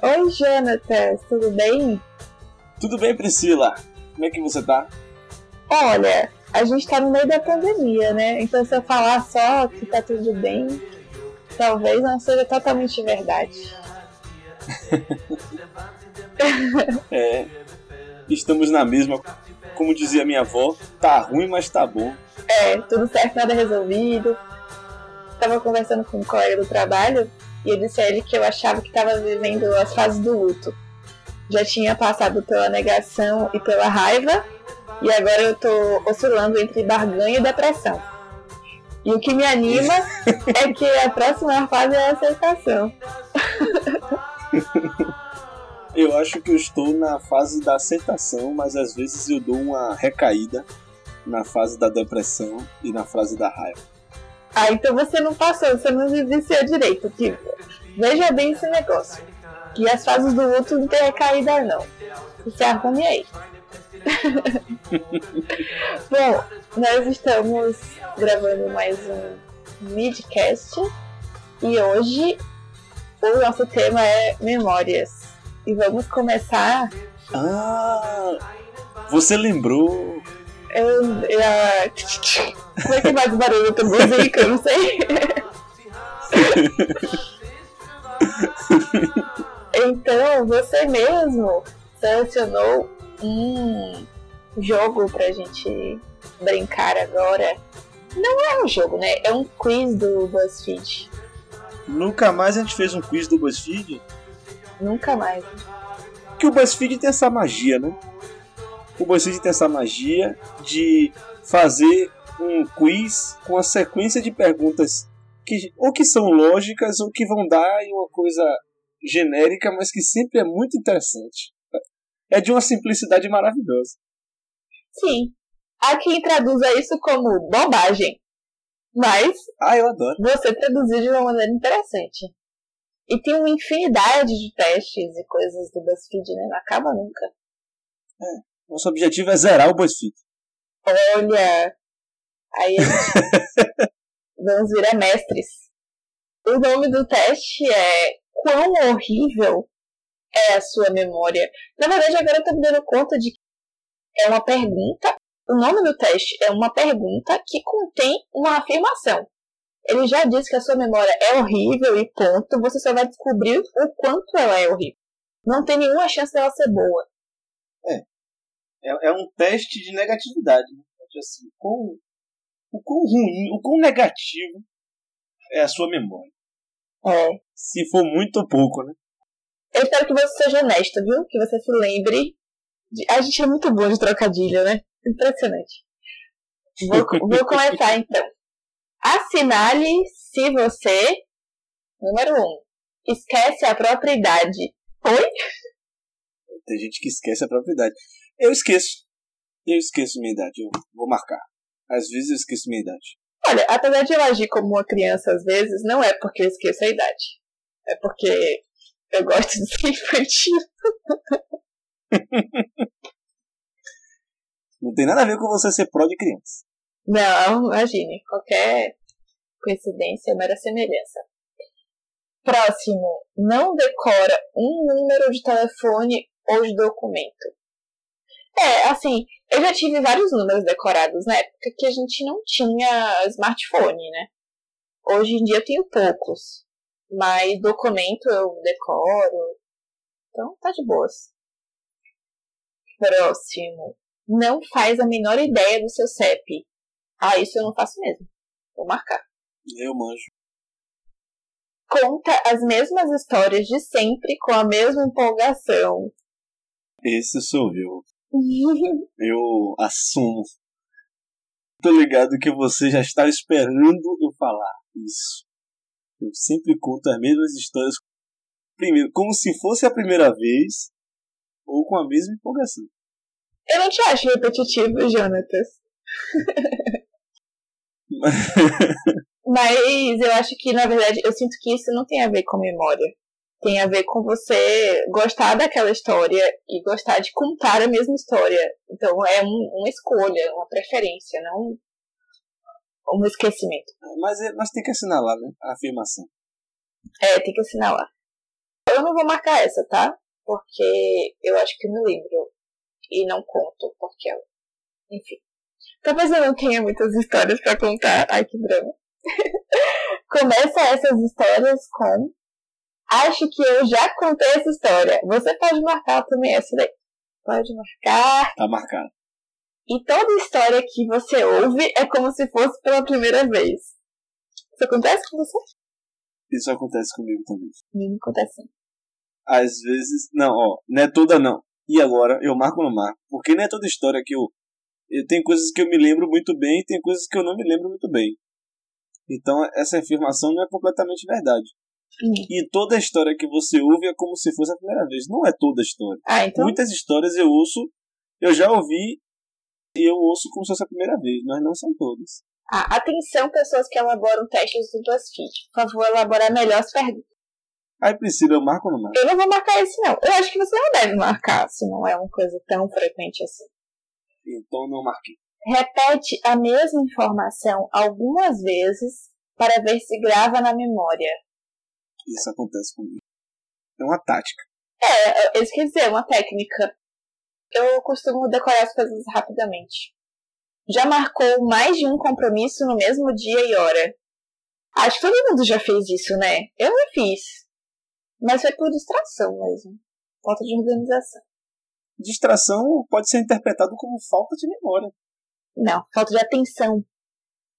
Oi, Jonatas, tudo bem? Tudo bem, Priscila? Como é que você tá? Olha, a gente tá no meio da pandemia, né? Então se eu falar só que tá tudo bem, talvez não seja totalmente verdade. é, estamos na mesma. Como dizia minha avó, tá ruim, mas tá bom. É, tudo certo, nada resolvido. Tava conversando com um colega do trabalho e eu disse a ele que eu achava que estava vivendo as fases do luto. Já tinha passado pela negação e pela raiva, e agora eu tô oscilando entre barganha e depressão. E o que me anima é que a próxima fase é a aceitação. eu acho que eu estou na fase da aceitação, mas às vezes eu dou uma recaída na fase da depressão e na fase da raiva. Ah, então você não passou, você não vivenciou direito. Que, veja bem esse negócio. Que as fases do luto não tem recaída, não. Você arrume aí. Bom, nós estamos gravando mais um midcast e hoje o nosso tema é memórias. E vamos começar. Ah! Você lembrou eu, eu, como é que faz barulho do música? Eu não sei. então, você mesmo selecionou um jogo pra gente brincar agora. Não é um jogo, né? É um quiz do BuzzFeed. Nunca mais a gente fez um quiz do BuzzFeed? Nunca mais. Que o BuzzFeed tem essa magia, né? O BuzzFeed tem essa magia de fazer um quiz com a sequência de perguntas que ou que são lógicas ou que vão dar em uma coisa genérica, mas que sempre é muito interessante. É de uma simplicidade maravilhosa. Sim. Há quem traduza isso como bobagem. Mas. Ah, eu adoro. Você traduziu de uma maneira interessante. E tem uma infinidade de testes e coisas do BuzzFeed, né? Não acaba nunca. É. Nosso objetivo é zerar o BuzzFeed. Olha! Aí vamos virar mestres. O nome do teste é Quão horrível é a sua memória? Na verdade, agora eu tô me dando conta de que é uma pergunta. O nome do teste é uma pergunta que contém uma afirmação. Ele já disse que a sua memória é horrível e ponto. Você só vai descobrir o quanto ela é horrível. Não tem nenhuma chance dela ser boa. É, é, é um teste de negatividade. Né? Assim, o, quão, o quão ruim, o quão negativo é a sua memória. É. Se for muito ou pouco, né? Eu espero que você seja honesto, viu? Que você se lembre. De... A gente é muito bom de trocadilho, né? Impressionante. Vou, vou começar então. Assinale se você. Número 1. Um, esquece a própria idade. Oi? Tem gente que esquece a própria idade. Eu esqueço. Eu esqueço minha idade. Eu vou marcar. Às vezes eu esqueço minha idade. Olha, apesar de eu agir como uma criança às vezes, não é porque eu esqueço a idade. É porque eu gosto de ser infantil. não tem nada a ver com você ser pró de criança. Não, imagine. Qualquer coincidência, mera semelhança. Próximo. Não decora um número de telefone ou de documento. É, assim, eu já tive vários números decorados na época que a gente não tinha smartphone, né? Hoje em dia eu tenho poucos. Mas documento eu decoro. Então tá de boas. Próximo. Não faz a menor ideia do seu CEP. Ah, isso eu não faço mesmo. Vou marcar. Eu manjo. Conta as mesmas histórias de sempre com a mesma empolgação. Esse sou eu. Eu assumo. Tô ligado que você já está esperando eu falar isso. Eu sempre conto as mesmas histórias. Primeiro, como se fosse a primeira vez, ou com a mesma empolgação. Eu não te acho repetitivo, Jonatas. Mas eu acho que, na verdade, eu sinto que isso não tem a ver com memória tem a ver com você gostar daquela história e gostar de contar a mesma história. Então é um, uma escolha, uma preferência, não um esquecimento. Mas, é, mas tem que assinalar, né? A afirmação. É, tem que assinalar. eu não vou marcar essa, tá? Porque eu acho que me lembro. E não conto, porque eu. Enfim. Talvez eu não tenha muitas histórias para contar. Ai, que drama. Começa essas histórias com. Acho que eu já contei essa história. Você pode marcar também essa daí. Pode marcar. Tá marcado. E toda história que você ouve é como se fosse pela primeira vez. Isso acontece com você? Isso acontece comigo também. Comigo acontece. Às vezes. Não, ó, não é toda não. E agora eu marco no marco. Porque não é toda história que eu. eu tem coisas que eu me lembro muito bem e tem coisas que eu não me lembro muito bem. Então essa afirmação não é completamente verdade. Hum. E toda história que você ouve é como se fosse a primeira vez. Não é toda história. Ah, então. Muitas histórias eu ouço, eu já ouvi e eu ouço como se fosse a primeira vez, mas não são todas. Ah, atenção, pessoas que elaboram testes do BuzzFeed. Por favor, elaborar melhor as perguntas. Aí Priscila, eu marco ou não marco? Eu não vou marcar esse, não. Eu acho que você não deve marcar, se não é uma coisa tão frequente assim. Então não marquei. Repete a mesma informação algumas vezes para ver se grava na memória. Isso acontece comigo. É uma tática. É, isso quer dizer, uma técnica. Eu costumo decorar as coisas rapidamente. Já marcou mais de um compromisso no mesmo dia e hora? Acho que todo mundo já fez isso, né? Eu não fiz. Mas foi por distração mesmo. Falta de organização. Distração pode ser interpretado como falta de memória. Não, falta de atenção.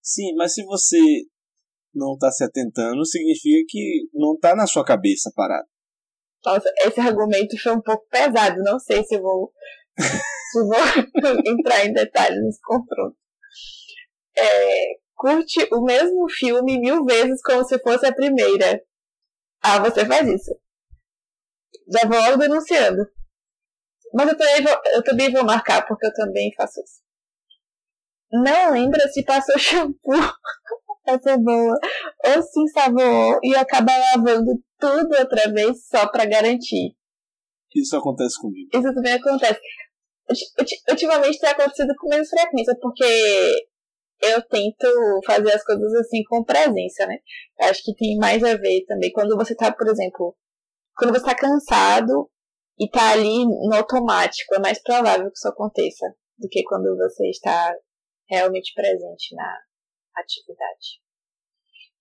Sim, mas se você não está se atentando, significa que não está na sua cabeça parado. Nossa, esse argumento foi um pouco pesado. Não sei se vou, se vou entrar em detalhes nesse confronto. É, curte o mesmo filme mil vezes como se fosse a primeira. Ah, você faz isso. Já vou logo denunciando. Mas eu também, vou, eu também vou marcar, porque eu também faço isso. Não lembra se passou shampoo. Boa. Ou se ensaboou e acaba lavando tudo outra vez só pra garantir. Isso acontece comigo. Isso também acontece. Ultimamente tem acontecido com menos frequência, porque eu tento fazer as coisas assim com presença, né? Eu acho que tem mais a ver também quando você tá, por exemplo, quando você tá cansado e tá ali no automático, é mais provável que isso aconteça do que quando você está realmente presente na atividade.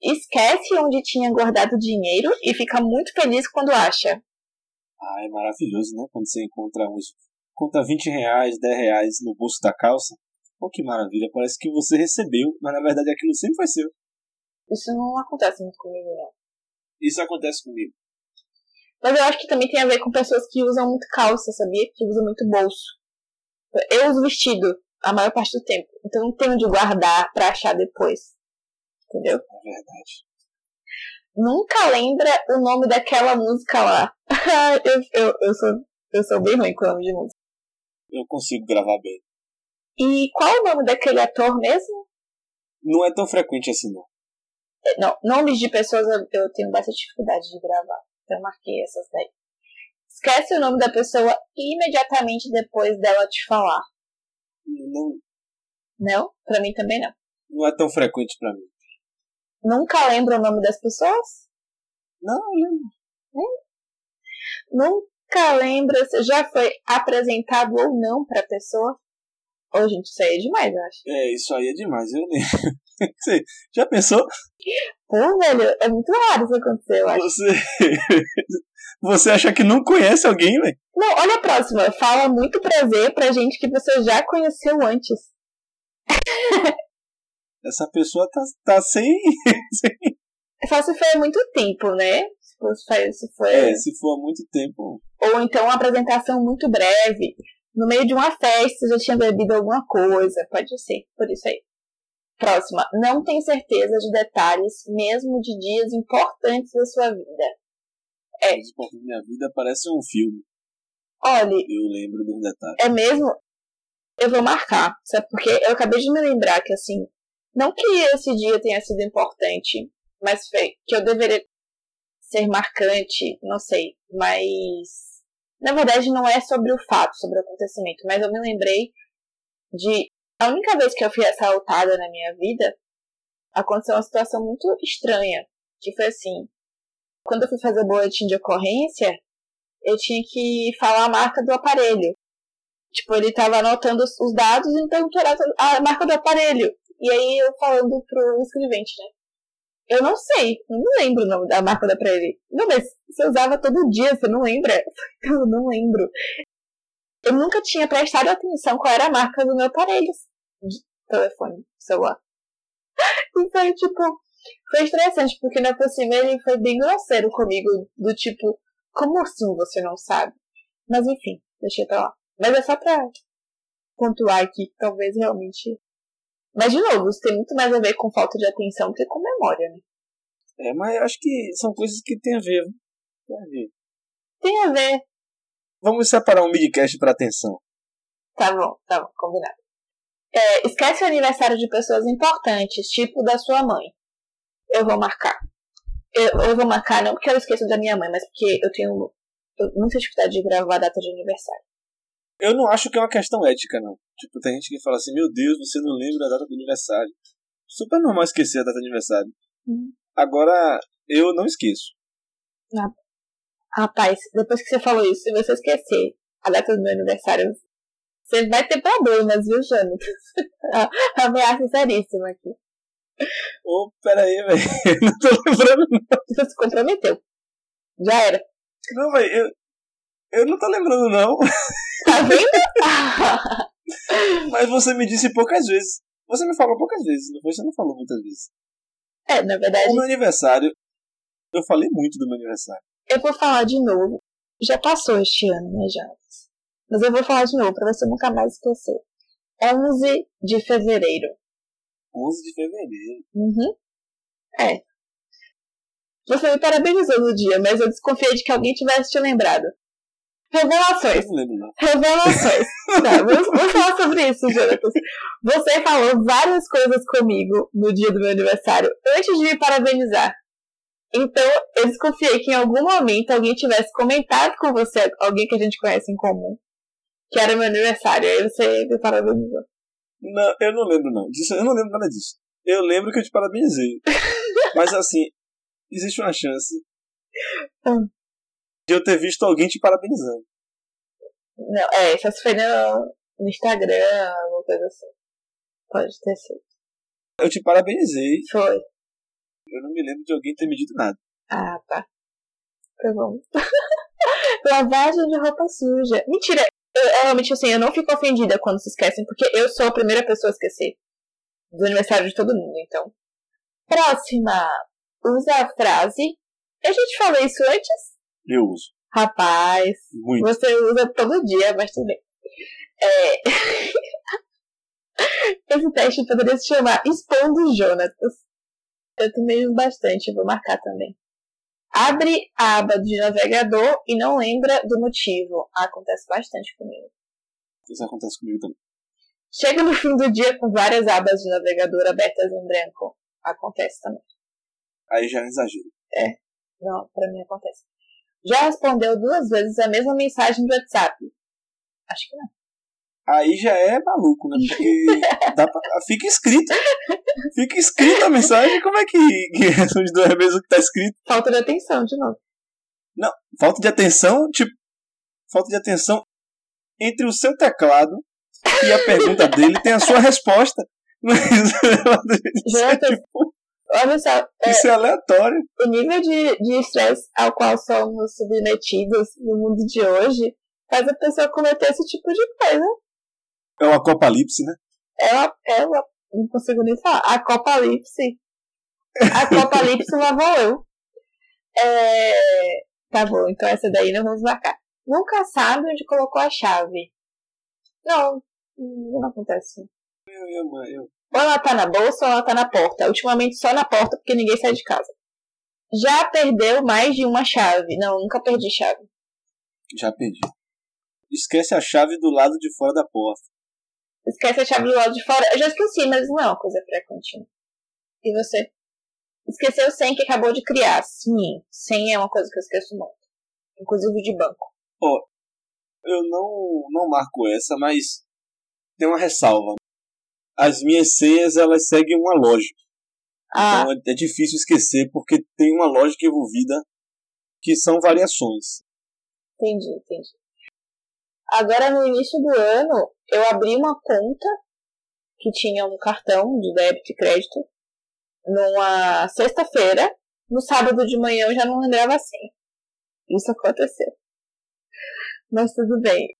Esquece onde tinha guardado dinheiro e fica muito feliz quando acha. Ah, é maravilhoso, né? Quando você encontra uns. Conta 20 reais, 10 reais no bolso da calça. Oh, que maravilha, parece que você recebeu, mas na verdade aquilo sempre foi seu. Isso não acontece muito comigo, não. Isso acontece comigo. Mas eu acho que também tem a ver com pessoas que usam muito calça, sabia? Que usam muito bolso. Eu uso vestido a maior parte do tempo. Então não tenho de guardar pra achar depois. Entendeu? É verdade. Nunca lembra o nome daquela música lá. eu, eu, eu, sou, eu sou bem ruim com o nome de música. Eu consigo gravar bem. E qual o nome daquele ator mesmo? Não é tão frequente assim, não. Não, nomes de pessoas eu tenho bastante dificuldade de gravar. Então eu marquei essas daí. Esquece o nome da pessoa imediatamente depois dela te falar. Não. Não? Pra mim também não. Não é tão frequente pra mim. Nunca lembra o nome das pessoas? Não, eu lembro. Hum? Nunca lembra se já foi apresentado ou não pra pessoa? Ô, gente, isso aí é demais, eu acho. É, isso aí é demais, eu nem. Você já pensou? Pô, velho, é muito raro isso acontecer, eu acho. Você. Você acha que não conhece alguém, velho? Não, olha a próxima. Fala muito prazer pra gente que você já conheceu antes. Essa pessoa tá, tá sem. Só se foi há muito tempo, né? Se for, se for... É, se for há muito tempo. Ou então uma apresentação muito breve no meio de uma festa já tinha bebido alguma coisa. Pode ser, por isso aí. Próxima. Não tem certeza de detalhes, mesmo de dias importantes da sua vida. É. Dias importantes da minha vida parece um filme. Olha. Eu lembro dos detalhes. É mesmo? Eu vou marcar. Sabe porque eu acabei de me lembrar que assim. Não que esse dia tenha sido importante, mas foi que eu deveria ser marcante, não sei, mas na verdade, não é sobre o fato, sobre o acontecimento, mas eu me lembrei de. A única vez que eu fui assaltada na minha vida, aconteceu uma situação muito estranha. Que foi assim: quando eu fui fazer o boletim de ocorrência, eu tinha que falar a marca do aparelho. Tipo, ele tava anotando os dados e me perguntou a marca do aparelho. E aí eu falando pro escrevente, né? Eu não sei, não me lembro o nome da marca da aparelho. Não, mas você usava todo dia, você não lembra? Eu não lembro. Eu nunca tinha prestado atenção qual era a marca do meu aparelho de telefone, celular. Então, tipo, foi estressante, porque na por cima ele foi bem grosseiro comigo, do tipo, como assim você não sabe? Mas enfim, deixei pra lá. Mas é só pra pontuar aqui que talvez realmente. Mas de novo, isso tem muito mais a ver com falta de atenção do que com memória, né? É, mas eu acho que são coisas que tem a ver. Tem a ver. Tem a ver. Vamos separar um midcast para atenção. Tá bom, tá bom, combinado. É, esquece o aniversário de pessoas importantes, tipo da sua mãe. Eu vou marcar. Eu, eu vou marcar não porque eu esqueço da minha mãe, mas porque eu tenho muita dificuldade de gravar a data de aniversário. Eu não acho que é uma questão ética, não. Tipo, tem gente que fala assim, meu Deus, você não lembra da data do aniversário. Super normal esquecer a data de aniversário. Uhum. Agora, eu não esqueço. Ah, rapaz, depois que você falou isso, se você esquecer a data do meu aniversário, você vai ter problemas, viu, Jânio? Ameaça seríssima aqui. Ô, oh, peraí, velho. Não tô lembrando, não. Você se comprometeu. Já era. Não, velho, eu, eu não tô lembrando, não. Tá vendo? Mas você me disse poucas vezes. Você me falou poucas vezes, não foi? Você não falou muitas vezes. É, na verdade. O meu aniversário. Eu falei muito do meu aniversário. Eu vou falar de novo. Já passou este ano, né, já? Mas eu vou falar de novo, pra você nunca mais esquecer. 11 de fevereiro. 11 de fevereiro. Uhum. É. Você me parabenizou no dia, mas eu desconfiei de que alguém tivesse te lembrado. Revelações. Revelações. tá, vamos, vamos falar sobre isso, Jonathan. Você falou várias coisas comigo no dia do meu aniversário antes de me parabenizar. Então, eu desconfiei que em algum momento alguém tivesse comentado com você, alguém que a gente conhece em comum, que era meu aniversário. Aí você me parabenizou. Não, eu não lembro, não. Disso, eu não lembro nada disso. Eu lembro que eu te parabenizei. Mas assim, existe uma chance hum. De eu ter visto alguém te parabenizando. Não, é, só se foi no, no Instagram, alguma coisa assim. Pode ter sido. Eu te parabenizei. Foi. Eu não me lembro de alguém ter me dito nada. Ah, tá. Tá bom. Lavagem de roupa suja. Mentira, eu, realmente, assim, eu não fico ofendida quando se esquecem, porque eu sou a primeira pessoa a esquecer do aniversário de todo mundo, então. Próxima. Usa a frase. A gente falou isso antes? Eu uso. Rapaz, Muito. você usa todo dia, mas tudo bem. É... Esse teste poderia se chamar Expondo Jonatas. Eu também uso bastante, vou marcar também. Abre a aba de navegador e não lembra do motivo. Ah, acontece bastante comigo. Isso acontece comigo também. Chega no fim do dia com várias abas de navegador abertas em branco. Acontece também. Aí já é exagero. É. Não, pra mim acontece. Já respondeu duas vezes a mesma mensagem do WhatsApp? Acho que não aí já é maluco, né? Porque dá pra, fica escrito. Fica escrita a mensagem, como é que, que responde duas vezes o que tá escrito? Falta de atenção, de novo. Não, falta de atenção, tipo, falta de atenção entre o seu teclado e a pergunta dele tem a sua resposta. Mas, Jonathan, tipo, olha só. É, isso é aleatório. O nível de estresse ao qual somos submetidos no mundo de hoje faz a pessoa cometer esse tipo de coisa. É o Acopalipse, né? É uma, é uma, não consigo nem falar. Acopalipse. Acopalipse lá vou eu. É, tá bom, então essa daí não vamos marcar. Nunca sabe onde colocou a chave. Não, não acontece. Eu, eu, eu. Ou ela tá na bolsa ou ela tá na porta. Ultimamente só na porta porque ninguém sai de casa. Já perdeu mais de uma chave. Não, nunca perdi chave. Já perdi. Esquece a chave do lado de fora da porta. Esquece a chave do lado de fora. Eu já esqueci, mas não é uma coisa pré-contínua. E você? Esqueceu o 100 que acabou de criar. Sim, 100 é uma coisa que eu esqueço muito. Inclusive de banco. Ó, oh, eu não, não marco essa, mas tem uma ressalva. As minhas senhas, elas seguem uma lógica. Ah. Então é, é difícil esquecer, porque tem uma lógica envolvida que são variações. Entendi, entendi. Agora, no início do ano, eu abri uma conta que tinha um cartão de débito e crédito numa sexta-feira. No sábado de manhã eu já não lembrava assim. Isso aconteceu. Mas tudo bem.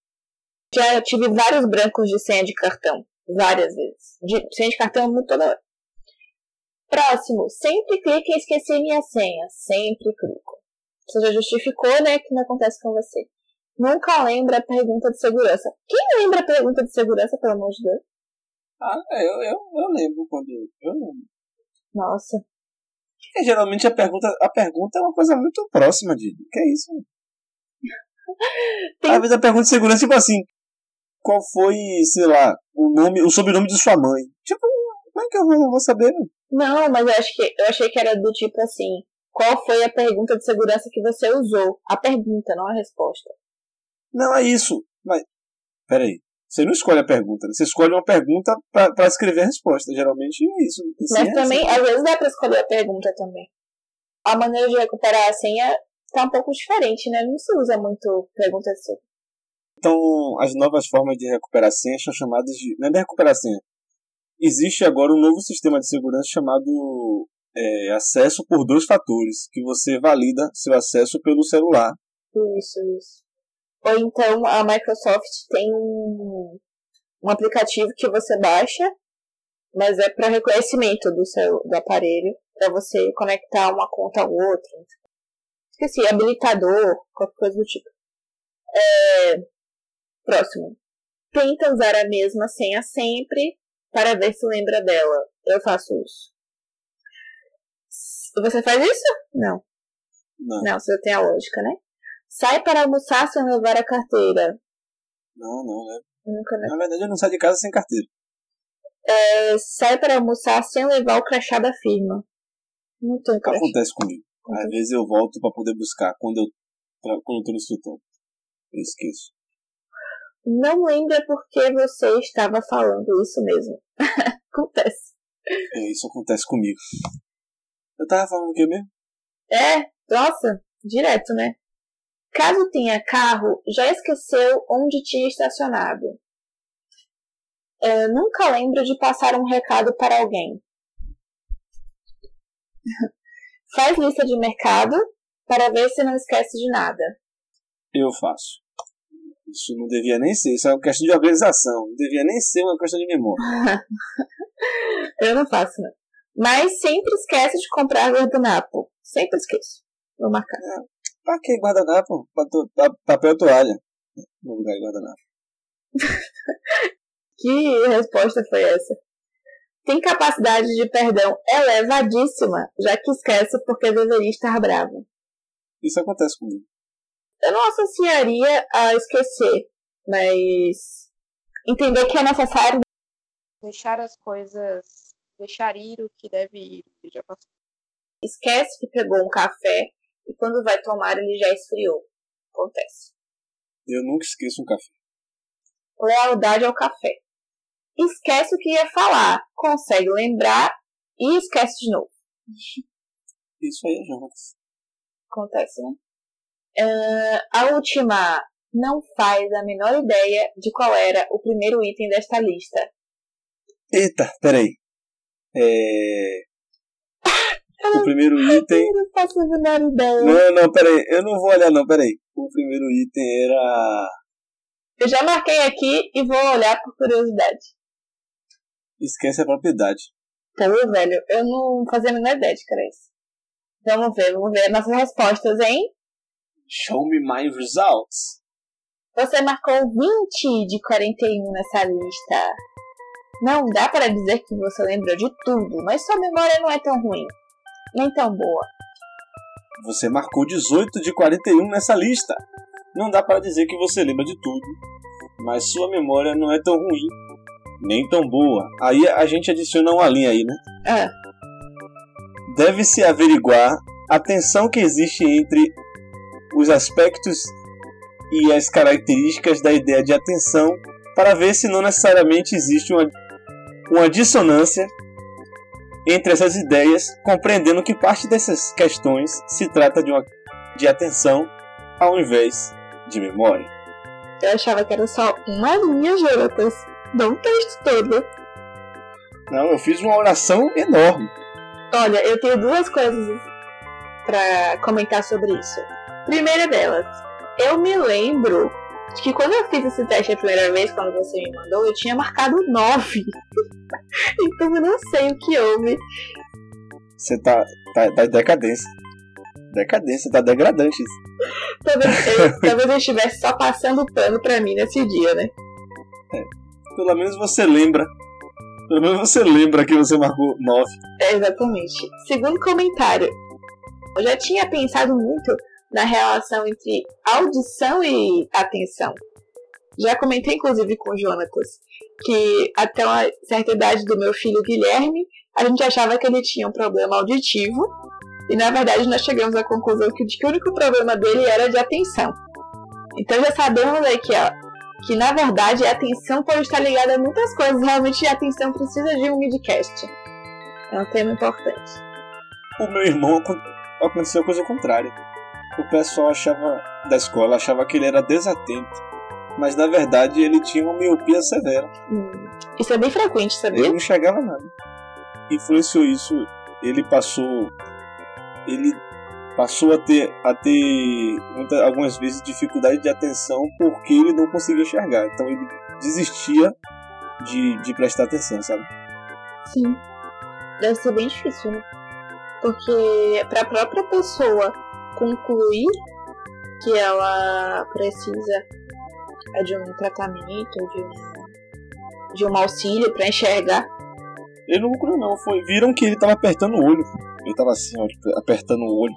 Já tive vários brancos de senha de cartão. Várias vezes. De, senha de cartão muito toda hora. Próximo. Sempre clique em esquecer minha senha. Sempre clico. Você já justificou, né, que não acontece com você. Nunca lembra a pergunta de segurança. Quem lembra a pergunta de segurança, pelo amor de Deus? Ah, é, eu, eu, eu lembro quando. Eu lembro. Nossa. Porque geralmente a pergunta, a pergunta é uma coisa muito próxima de. Que é isso? Tem... Às vezes a pergunta de segurança, tipo assim, qual foi, sei lá, o nome, o sobrenome de sua mãe? Tipo, como é que eu vou, vou saber? Não, mas eu acho que eu achei que era do tipo assim, qual foi a pergunta de segurança que você usou? A pergunta, não a resposta. Não, é isso. Mas, peraí. Você não escolhe a pergunta, né? você escolhe uma pergunta para escrever a resposta. Geralmente é isso. Mas também, assim. às vezes dá para escolher a pergunta também. A maneira de recuperar a senha tá um pouco diferente, né? Não se usa muito pergunta de senha. Então, as novas formas de recuperar são chamadas de. Não é de recuperar senha. Existe agora um novo sistema de segurança chamado é, acesso por dois fatores, que você valida seu acesso pelo celular. Isso, isso. Ou então a Microsoft tem um, um aplicativo que você baixa, mas é para reconhecimento do seu do aparelho, para você conectar uma conta a outra. Esqueci, habilitador, qualquer coisa do tipo. É, próximo. Tenta usar a mesma senha sempre para ver se lembra dela. Eu faço isso. Você faz isso? Não. Não. Não, você tem a lógica, né? Sai para almoçar sem levar a carteira. Não, não, né? Nunca, né? Na verdade, eu não saio de casa sem carteira. É, sai para almoçar sem levar o crachá da firma. Não tem crachá. Acontece comigo. Às vezes eu volto para poder buscar quando eu, quando eu tô no escritório. Eu esqueço. Não lembra porque você estava falando isso mesmo. acontece. É, isso acontece comigo. Eu tava falando o que mesmo? É, nossa, direto, né? Caso tenha carro, já esqueceu onde tinha estacionado. É, nunca lembro de passar um recado para alguém. Faz lista de mercado para ver se não esquece de nada. Eu faço. Isso não devia nem ser, isso é uma questão de organização. Não devia nem ser uma questão de memória. Eu não faço, não. Mas sempre esquece de comprar guardanapo. Sempre esqueço. Vou marcar. É, Pra que guardanapo? Papel toalha. No lugar de guardanapo. que resposta foi essa? Tem capacidade de perdão elevadíssima, já que esquece porque deveria estar bravo. Isso acontece comigo. Eu não associaria a esquecer, mas entender que é necessário deixar as coisas, deixar ir o que deve ir, que já passou. Esquece que pegou um café e quando vai tomar ele já esfriou. Acontece. Eu nunca esqueço um café. Lealdade ao café. Esquece o que ia falar, consegue lembrar e esquece de novo. Isso aí, Jonas. Acontece, né? Uh, a última não faz a menor ideia de qual era o primeiro item desta lista. Eita, peraí. É... O primeiro item. Eu não faço a menor ideia. Não, não, peraí. Eu não vou olhar, não, peraí. O primeiro item era. Eu já marquei aqui e vou olhar por curiosidade. Esquece a propriedade. Pô, velho, eu não fazia a menor ideia de era isso. Vamos ver, vamos ver nossas respostas, hein? Show me my results. Você marcou 20 de 41 nessa lista. Não dá para dizer que você lembrou de tudo, mas sua memória não é tão ruim nem tão boa. Você marcou 18 de 41 nessa lista. Não dá para dizer que você lembra de tudo, mas sua memória não é tão ruim, nem tão boa. Aí a gente adiciona uma linha aí, né? É. Deve-se averiguar a tensão que existe entre os aspectos e as características da ideia de atenção para ver se não necessariamente existe uma, uma dissonância entre essas ideias, compreendendo que parte dessas questões se trata de uma de atenção ao invés de memória. Eu achava que era só uma linha, Jonatas, não um texto todo. Não, eu fiz uma oração enorme. Olha, eu tenho duas coisas para comentar sobre isso. Primeira delas, eu me lembro de que quando eu fiz esse teste a primeira vez, quando você me mandou, eu tinha marcado 9. então eu não sei o que houve. Você tá, tá, tá em decadência. Decadência, tá degradante isso. Talvez eu, talvez eu estivesse só passando pano pra mim nesse dia, né? É. Pelo menos você lembra. Pelo menos você lembra que você marcou 9. É, exatamente. Segundo comentário. Eu já tinha pensado muito na relação entre audição e atenção. Já comentei, inclusive, com o Jonatas, que até uma certa idade do meu filho Guilherme, a gente achava que ele tinha um problema auditivo, e na verdade nós chegamos à conclusão que, que o único problema dele era de atenção. Então já sabemos aí que, ó, que na verdade a atenção pode estar ligada a muitas coisas, realmente a atenção precisa de um midcast. É um tema importante. O meu irmão aconteceu a coisa contrária o pessoal achava da escola achava que ele era desatento, mas na verdade ele tinha uma miopia severa. Hum. Isso é bem frequente, sabia? Ele não enxergava nada. Influenciou isso, ele passou ele passou a ter a ter muita, algumas vezes dificuldade de atenção porque ele não conseguia enxergar. Então ele desistia de, de prestar atenção, sabe? Sim. Deve ser bem difícil, né? Porque para a própria pessoa concluir que ela precisa de um tratamento, de um, de um auxílio para enxergar. Ele não concluiu não, foi. Viram que ele tava apertando o olho. Ele tava assim, ó, tipo, apertando o olho.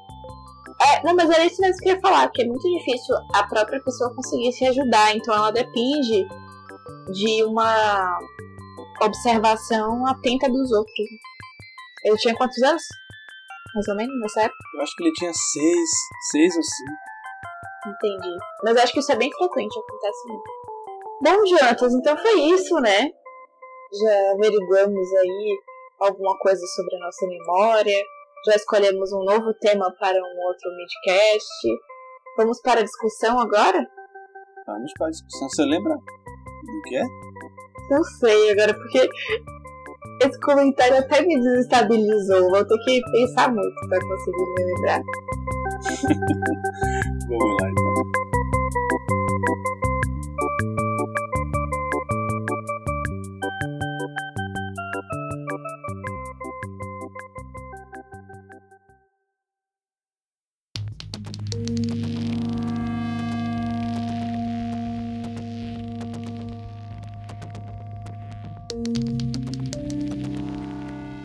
É, não, mas era isso mesmo que eu ia falar, que é muito difícil a própria pessoa conseguir se ajudar, então ela depende de uma observação atenta dos outros. Ele tinha quantos anos? Mais ou menos, nessa época? Eu acho que ele tinha seis, seis ou cinco. Entendi. Mas acho que isso é bem frequente, acontece muito. Bom, Jonatas, então foi isso, né? Já averiguamos aí alguma coisa sobre a nossa memória, já escolhemos um novo tema para um outro midcast. Vamos para a discussão agora? Vamos para a discussão. Você lembra do que é? Não sei agora, porque esse comentário até me desestabilizou. Vou ter que pensar muito para conseguir me lembrar. Vamos lá então.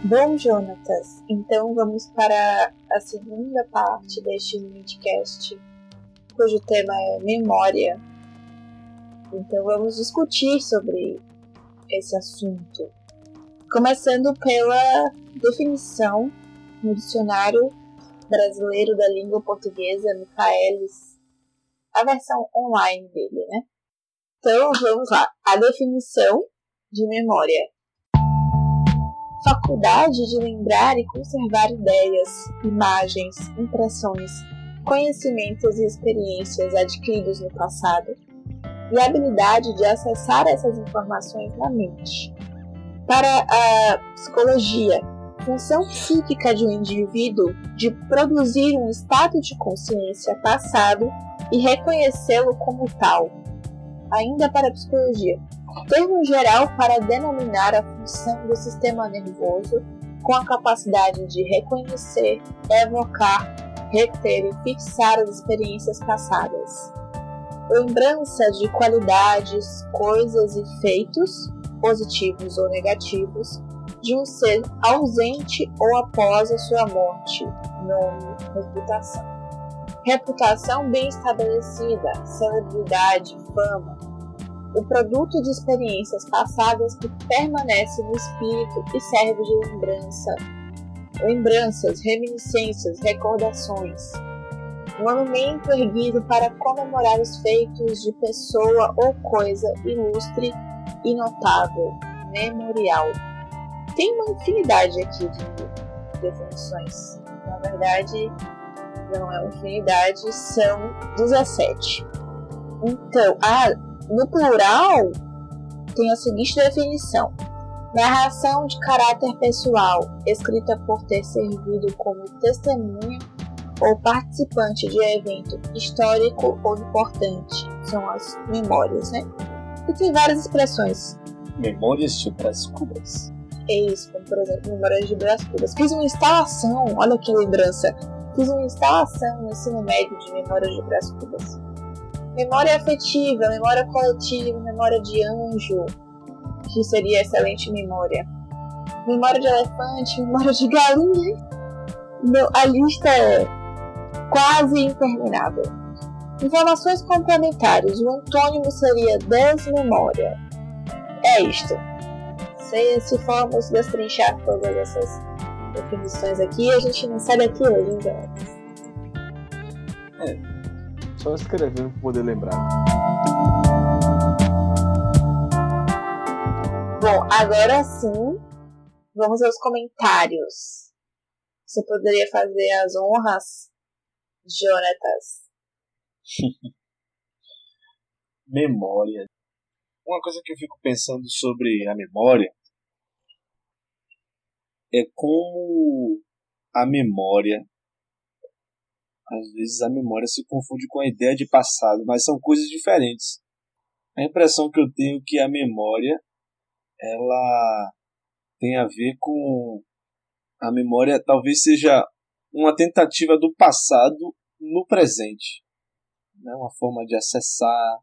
Bom, Jonatas, então vamos para a segunda parte deste Midcast, cujo tema é memória. Então vamos discutir sobre esse assunto. Começando pela definição no dicionário brasileiro da língua portuguesa, Michaelis, a versão online dele, né? Então vamos lá. A definição de memória faculdade de lembrar e conservar ideias, imagens, impressões, conhecimentos e experiências adquiridos no passado, e a habilidade de acessar essas informações na mente. Para a psicologia, função psíquica de um indivíduo de produzir um estado de consciência passado e reconhecê-lo como tal. Ainda para a psicologia, termo geral para denominar a função do sistema nervoso com a capacidade de reconhecer, evocar, reter e fixar as experiências passadas. Lembrança de qualidades, coisas e feitos, positivos ou negativos, de um ser ausente ou após a sua morte. Nome, reputação. Reputação bem estabelecida, celebridade, fama, o produto de experiências passadas que permanece no espírito e serve de lembrança, lembranças, reminiscências, recordações. Monumento erguido para comemorar os feitos de pessoa ou coisa ilustre e notável, memorial. Tem uma infinidade aqui de definições. Na verdade, não é uma infinidade, são 17. Então, ah, no plural tem a seguinte definição: narração de caráter pessoal, escrita por ter servido como testemunha ou participante de evento histórico ou importante. São as memórias, né? E tem várias expressões. Memórias de Brás Cubas. É isso, como por exemplo, memórias de Brás Cubas. Fiz uma instalação, olha que lembrança. Fiz uma instalação no ensino médio de memórias de Brás Cubas. Memória afetiva, memória coletiva, memória de anjo, que seria excelente memória. Memória de elefante, memória de galinha. Meu, a lista é quase interminável. Informações complementares. O antônimo seria desmemória. É isto. Se, se formos destrinchar todas essas definições aqui, a gente não sai daqui hoje, então. É. Só escrevendo para poder lembrar. Bom, agora sim, vamos aos comentários. Você poderia fazer as honras, Jonatas? memória. Uma coisa que eu fico pensando sobre a memória é como a memória às vezes a memória se confunde com a ideia de passado, mas são coisas diferentes. A impressão que eu tenho é que a memória ela tem a ver com a memória talvez seja uma tentativa do passado no presente, né? uma forma de acessar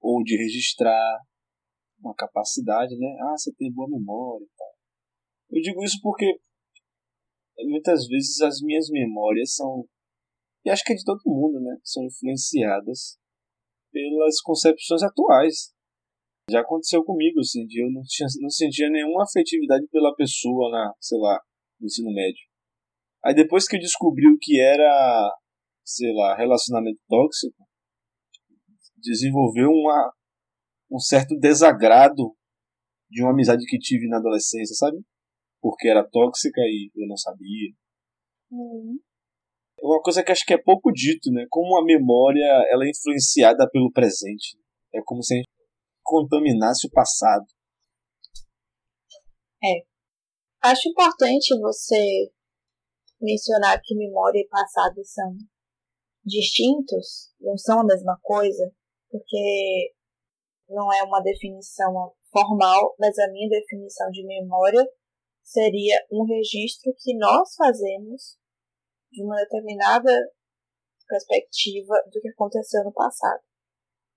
ou de registrar uma capacidade, né? Ah, você tem boa memória. Eu digo isso porque muitas vezes as minhas memórias são e acho que é de todo mundo, né? São influenciadas pelas concepções atuais. Já aconteceu comigo, assim, de eu não, tinha, não sentia nenhuma afetividade pela pessoa na, sei lá, no ensino médio. Aí depois que eu descobri o que era, sei lá, relacionamento tóxico, desenvolveu uma, um certo desagrado de uma amizade que tive na adolescência, sabe? Porque era tóxica e eu não sabia. Uhum uma coisa que acho que é pouco dito, né? Como a memória ela é influenciada pelo presente. É como se a gente contaminasse o passado. É. Acho importante você mencionar que memória e passado são distintos, não são a mesma coisa, porque não é uma definição formal, mas a minha definição de memória seria um registro que nós fazemos de uma determinada perspectiva do que aconteceu no passado.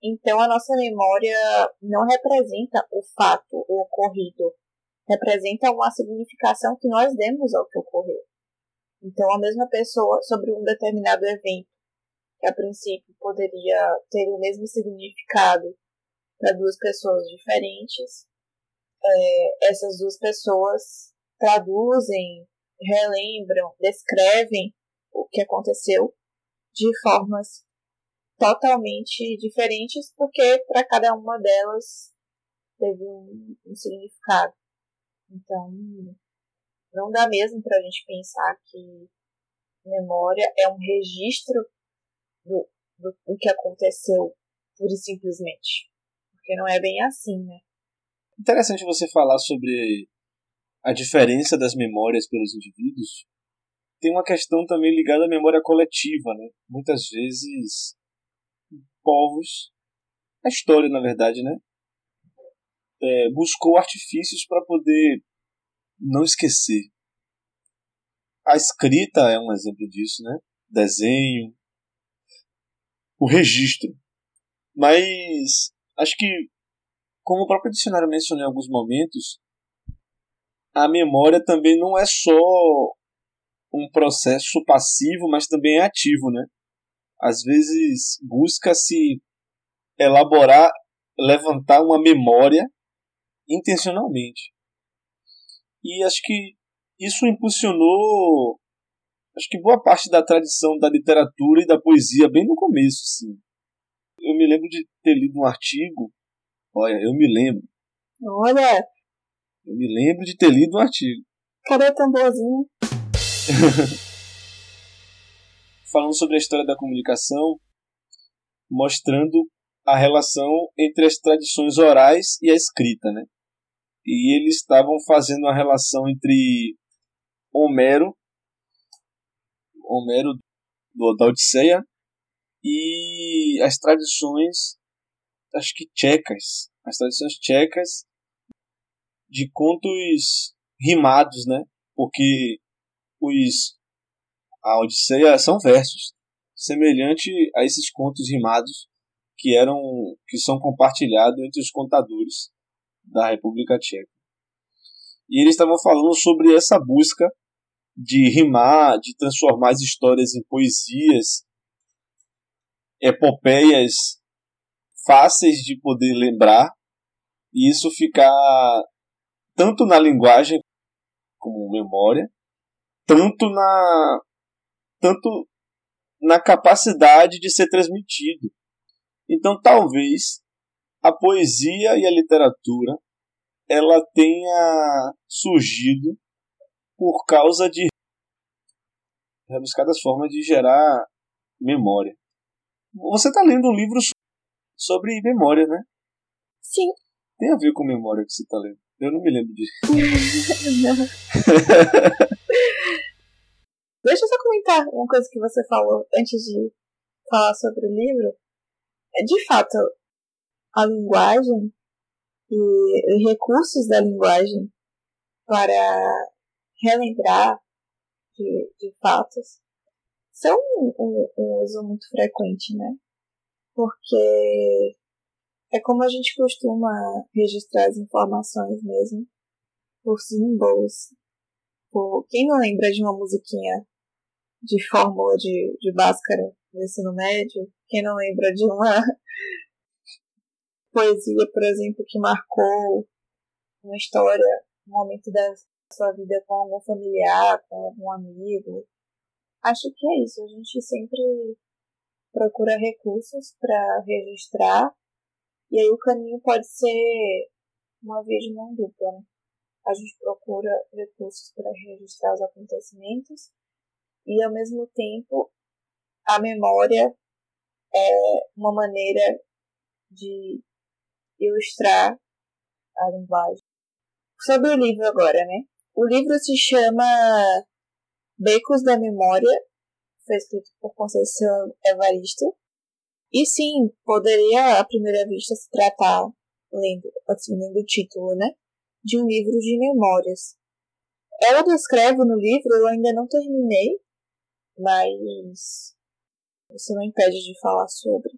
Então, a nossa memória não representa o fato, o ocorrido, representa uma significação que nós demos ao que ocorreu. Então, a mesma pessoa sobre um determinado evento, que a princípio poderia ter o mesmo significado para duas pessoas diferentes, é, essas duas pessoas traduzem, relembram, descrevem o que aconteceu de formas totalmente diferentes, porque para cada uma delas teve um, um, significado. Então, não dá mesmo para a gente pensar que memória é um registro do, do, do que aconteceu pura e simplesmente. Porque não é bem assim, né? Interessante você falar sobre a diferença das memórias pelos indivíduos, tem uma questão também ligada à memória coletiva, né? Muitas vezes povos, a história na verdade, né? É, buscou artifícios para poder não esquecer. A escrita é um exemplo disso, né? Desenho, o registro. Mas acho que, como o próprio dicionário mencionou em alguns momentos, a memória também não é só um processo passivo, mas também é ativo, né? Às vezes busca-se elaborar, levantar uma memória intencionalmente. E acho que isso impulsionou acho que boa parte da tradição da literatura e da poesia bem no começo, assim. Eu me lembro de ter lido um artigo, olha, eu me lembro. Olha! Eu me lembro de ter lido um artigo. Cadê o tamborzinho? falando sobre a história da comunicação, mostrando a relação entre as tradições orais e a escrita, né? E eles estavam fazendo a relação entre Homero, Homero do, da Odisseia e as tradições, acho que tchecas, as tradições tchecas de contos rimados, né? Porque os a Odisseia são versos, semelhante a esses contos rimados que eram que são compartilhados entre os contadores da República Tcheca. E eles estavam falando sobre essa busca de rimar, de transformar as histórias em poesias, epopeias fáceis de poder lembrar, e isso ficar tanto na linguagem como memória, tanto na tanto na capacidade de ser transmitido. Então, talvez a poesia e a literatura ela tenha surgido por causa de rebuscadas formas de gerar memória. Você está lendo um livro sobre memória, né? Sim. Tem a ver com memória que você está lendo. Eu não me lembro disso. Deixa eu só comentar uma coisa que você falou antes de falar sobre o livro. É, de fato, a linguagem e recursos da linguagem para relembrar de, de fatos são um, um, um uso muito frequente, né? Porque é como a gente costuma registrar as informações mesmo, por símbolos. Por... Quem não lembra de uma musiquinha de fórmula de, de Bhaskara no ensino médio? Quem não lembra de uma poesia, por exemplo, que marcou uma história, um momento da sua vida com algum familiar, com algum amigo. Acho que é isso. A gente sempre procura recursos para registrar. E aí o caminho pode ser uma via de mão dupla. Né? A gente procura recursos para registrar os acontecimentos e ao mesmo tempo a memória é uma maneira de ilustrar a linguagem. Sobre o livro agora, né? O livro se chama Becos da Memória, foi escrito por Conceição Evaristo. E sim, poderia à primeira vista se tratar, lendo, lendo o título, né? De um livro de memórias. Ela descreve no livro, eu ainda não terminei, mas isso não impede de falar sobre.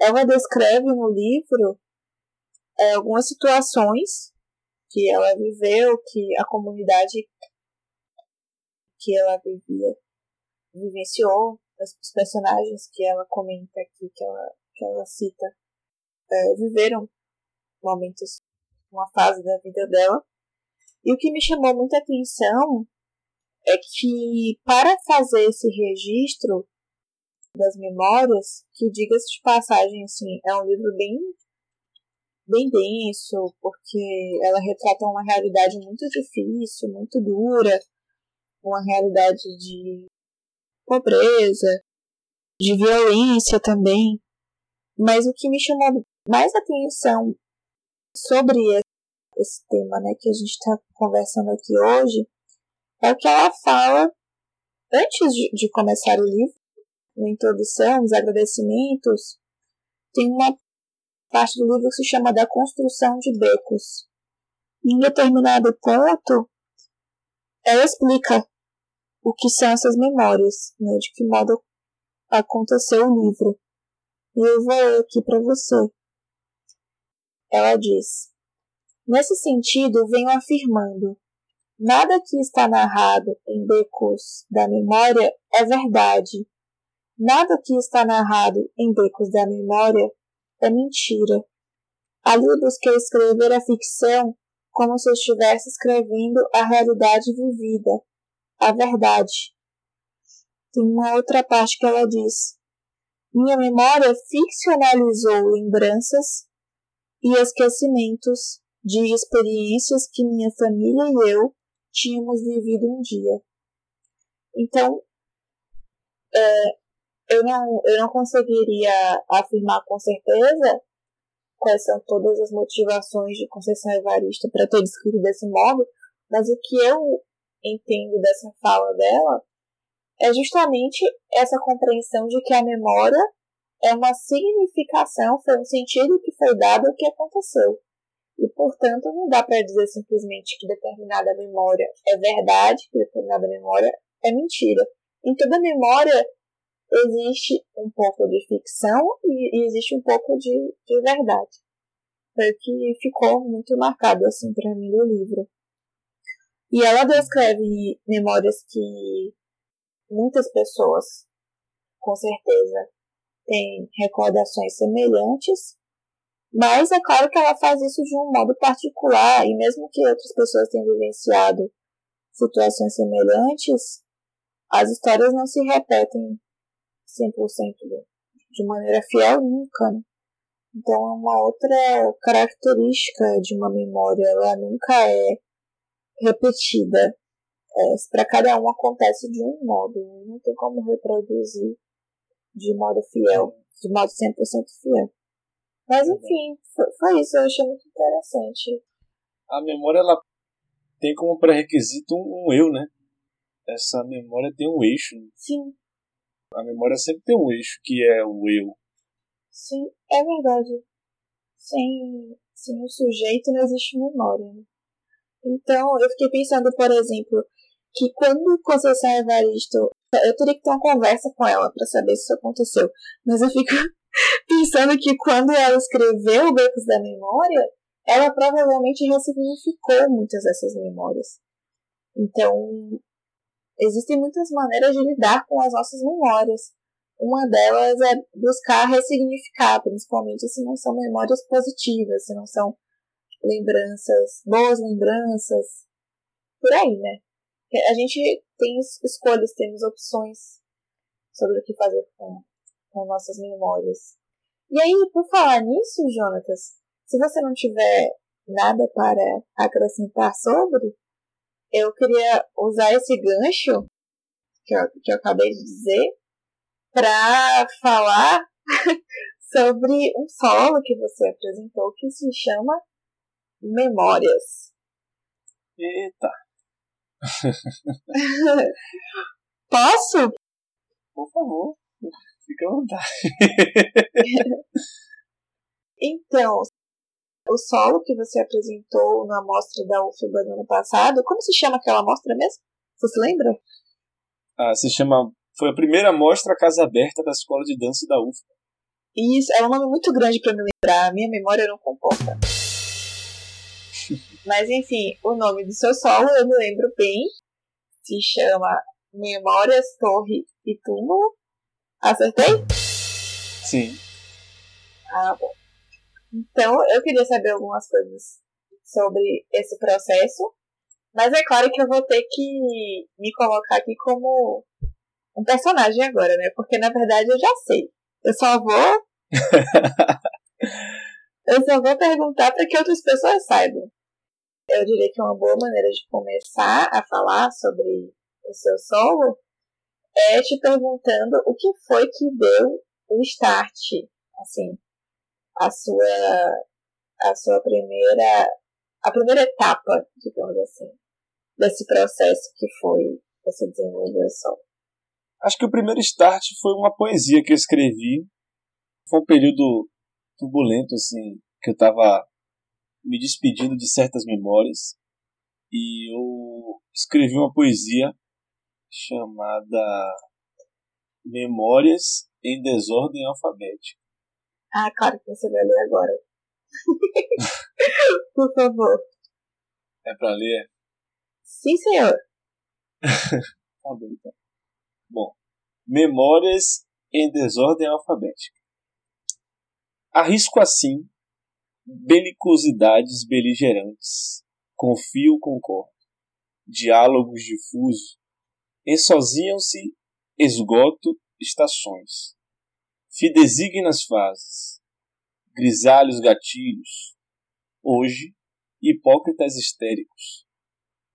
Ela descreve no livro é, algumas situações que ela viveu, que a comunidade que ela vivia vivenciou, os personagens que ela comenta aqui, que ela, que ela cita, é, viveram momentos, uma fase da vida dela. E o que me chamou muita atenção é que para fazer esse registro das memórias, que diga-se de passagem, assim, é um livro bem bem denso, porque ela retrata uma realidade muito difícil, muito dura, uma realidade de pobreza, de violência também. Mas o que me chamou mais atenção sobre esse tema né, que a gente está conversando aqui hoje é o que ela fala antes de, de começar o livro, na introdução, os agradecimentos, tem uma parte do livro que se chama da construção de becos. Em determinado ponto, ela explica o que são essas memórias, né, de que modo aconteceu o livro. E eu vou ler aqui para você. Ela diz: Nesse sentido, venho afirmando: nada que está narrado em becos da memória é verdade. Nada que está narrado em becos da memória é mentira. Ali eu busquei escrever a ficção como se estivesse escrevendo a realidade vivida, a verdade. Tem uma outra parte que ela diz: Minha memória ficcionalizou lembranças e esquecimentos de experiências que minha família e eu tínhamos vivido um dia. Então, é, eu, não, eu não conseguiria afirmar com certeza quais são todas as motivações de Conceição Evaristo para ter descrito desse modo, mas o que eu entendo dessa fala dela é justamente essa compreensão de que a memória é uma significação, foi um sentido que foi dado ao que aconteceu. E, portanto, não dá para dizer simplesmente que determinada memória é verdade, que determinada memória é mentira. Em toda memória existe um pouco de ficção e, e existe um pouco de, de verdade. Foi o que ficou muito marcado assim para mim no livro. E ela descreve memórias que muitas pessoas, com certeza, têm recordações semelhantes, mas é claro que ela faz isso de um modo particular, e mesmo que outras pessoas tenham vivenciado situações semelhantes, as histórias não se repetem 100% de maneira fiel nunca. Né? Então é uma outra característica de uma memória, ela nunca é repetida. É, para cada um acontece de um modo, não tem como reproduzir de modo fiel, de modo 100% fiel. Mas enfim, foi, foi, isso, eu achei muito interessante. A memória ela tem como pré-requisito um, um eu, né? Essa memória tem um eixo. Sim. A memória sempre tem um eixo, que é o eu. Sim, é verdade. Sem, sem o sujeito não existe memória. Né? Então, eu fiquei pensando, por exemplo, que quando Conceição Evaristo. Eu teria que ter uma conversa com ela para saber se isso aconteceu. Mas eu fico pensando que quando ela escreveu Becos da Memória, ela provavelmente ressignificou muitas dessas memórias. Então, existem muitas maneiras de lidar com as nossas memórias. Uma delas é buscar ressignificar, principalmente se não são memórias positivas, se não são lembranças, boas lembranças, por aí, né? A gente tem escolhas, temos opções sobre o que fazer com, com nossas memórias. E aí, por falar nisso, Jonatas, se você não tiver nada para acrescentar sobre, eu queria usar esse gancho que eu, que eu acabei de dizer para falar sobre um solo que você apresentou que se chama Memórias. Eita! Posso? Por favor, fica à vontade. então, o solo que você apresentou na mostra da UFBA no ano passado, como se chama aquela mostra mesmo? Você se lembra? Ah, se chama. Foi a primeira mostra Casa Aberta da Escola de Dança da UFBA. Isso, é um nome muito grande para me lembrar, a minha memória não comporta. Mas enfim, o nome do seu solo eu me lembro bem. Se chama Memórias, Torre e Túmulo. Acertei? Sim. Ah, bom. Então, eu queria saber algumas coisas sobre esse processo. Mas é claro que eu vou ter que me colocar aqui como um personagem agora, né? Porque na verdade eu já sei. Eu só vou. eu só vou perguntar para que outras pessoas saibam. Eu diria que uma boa maneira de começar a falar sobre o seu solo é te perguntando o que foi que deu o start, assim, a sua a sua primeira a primeira etapa, digamos assim, desse processo que foi você desenvolver o solo. Acho que o primeiro start foi uma poesia que eu escrevi. Foi um período turbulento, assim, que eu estava me despedindo de certas memórias. E eu escrevi uma poesia chamada Memórias em Desordem Alfabética. Ah, claro que você vai ler agora. Por favor. É para ler? Sim, senhor. tá bom, então. Bom, Memórias em Desordem Alfabética. Arrisco assim belicosidades beligerantes, confio, concordo, diálogos difusos, ensoziam-se, esgoto, estações, fidesignas fases, grisalhos gatilhos, hoje, hipócritas histéricos,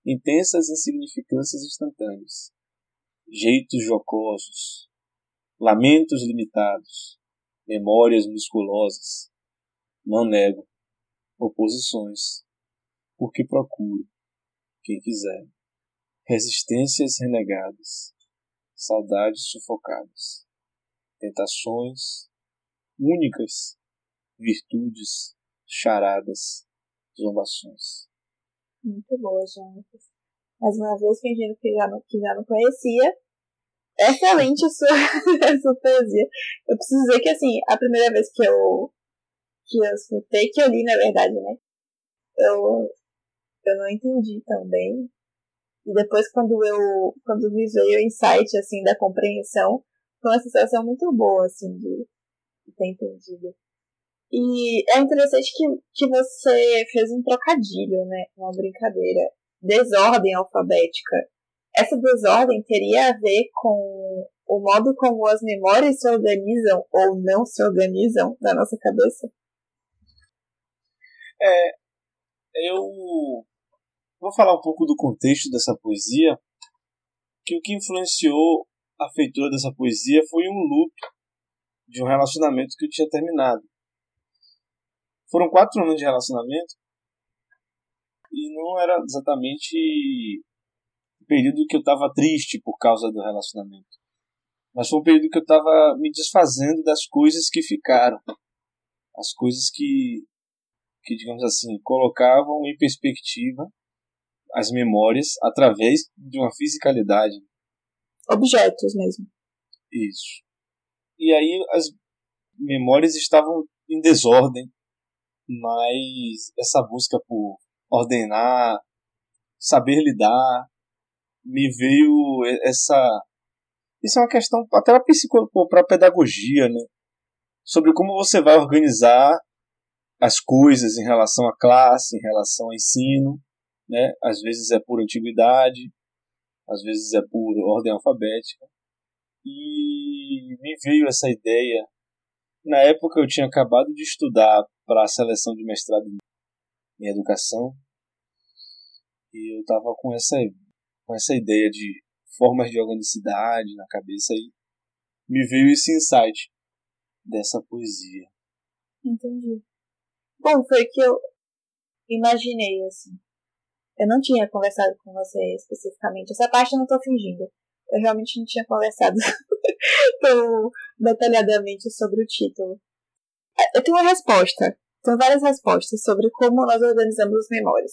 intensas insignificâncias instantâneas, jeitos jocosos, lamentos limitados, memórias musculosas. Não nego oposições, porque procuro, quem quiser, resistências renegadas, saudades sufocadas, tentações únicas, virtudes, charadas, zombações. Muito boa, Jonathan. Mais uma vez, fingindo que já não, que já não conhecia. Excelente a sua, a sua poesia. Eu preciso dizer que, assim, a primeira vez que eu, que eu escutei, que eu li, na verdade, né? Eu, eu não entendi tão bem. E depois, quando eu, quando me veio o insight, assim, da compreensão, foi uma sensação muito boa, assim, de, de ter entendido. E é interessante que, que você fez um trocadilho, né? Uma brincadeira. Desordem alfabética. Essa desordem teria a ver com o modo como as memórias se organizam ou não se organizam na nossa cabeça? É, eu vou falar um pouco do contexto dessa poesia, que o que influenciou a feitura dessa poesia foi um luto de um relacionamento que eu tinha terminado. Foram quatro anos de relacionamento e não era exatamente o período que eu estava triste por causa do relacionamento. Mas foi um período que eu estava me desfazendo das coisas que ficaram. As coisas que, que, digamos assim, colocavam em perspectiva as memórias através de uma fisicalidade. Objetos mesmo. Isso. E aí as memórias estavam em desordem, mas essa busca por ordenar, saber lidar, me veio essa. Isso é uma questão até para a pedagogia, né? Sobre como você vai organizar as coisas em relação à classe, em relação ao ensino, né? Às vezes é por antiguidade, às vezes é por ordem alfabética. E me veio essa ideia. Na época eu tinha acabado de estudar para a seleção de mestrado em educação e eu estava com essa com essa ideia de formas de organicidade na cabeça e me veio esse insight dessa poesia. Entendi. Bom, foi que eu imaginei assim. Eu não tinha conversado com você especificamente. Essa parte eu não estou fingindo. Eu realmente não tinha conversado tão detalhadamente sobre o título. Eu tenho uma resposta. Tem várias respostas sobre como nós organizamos as memórias.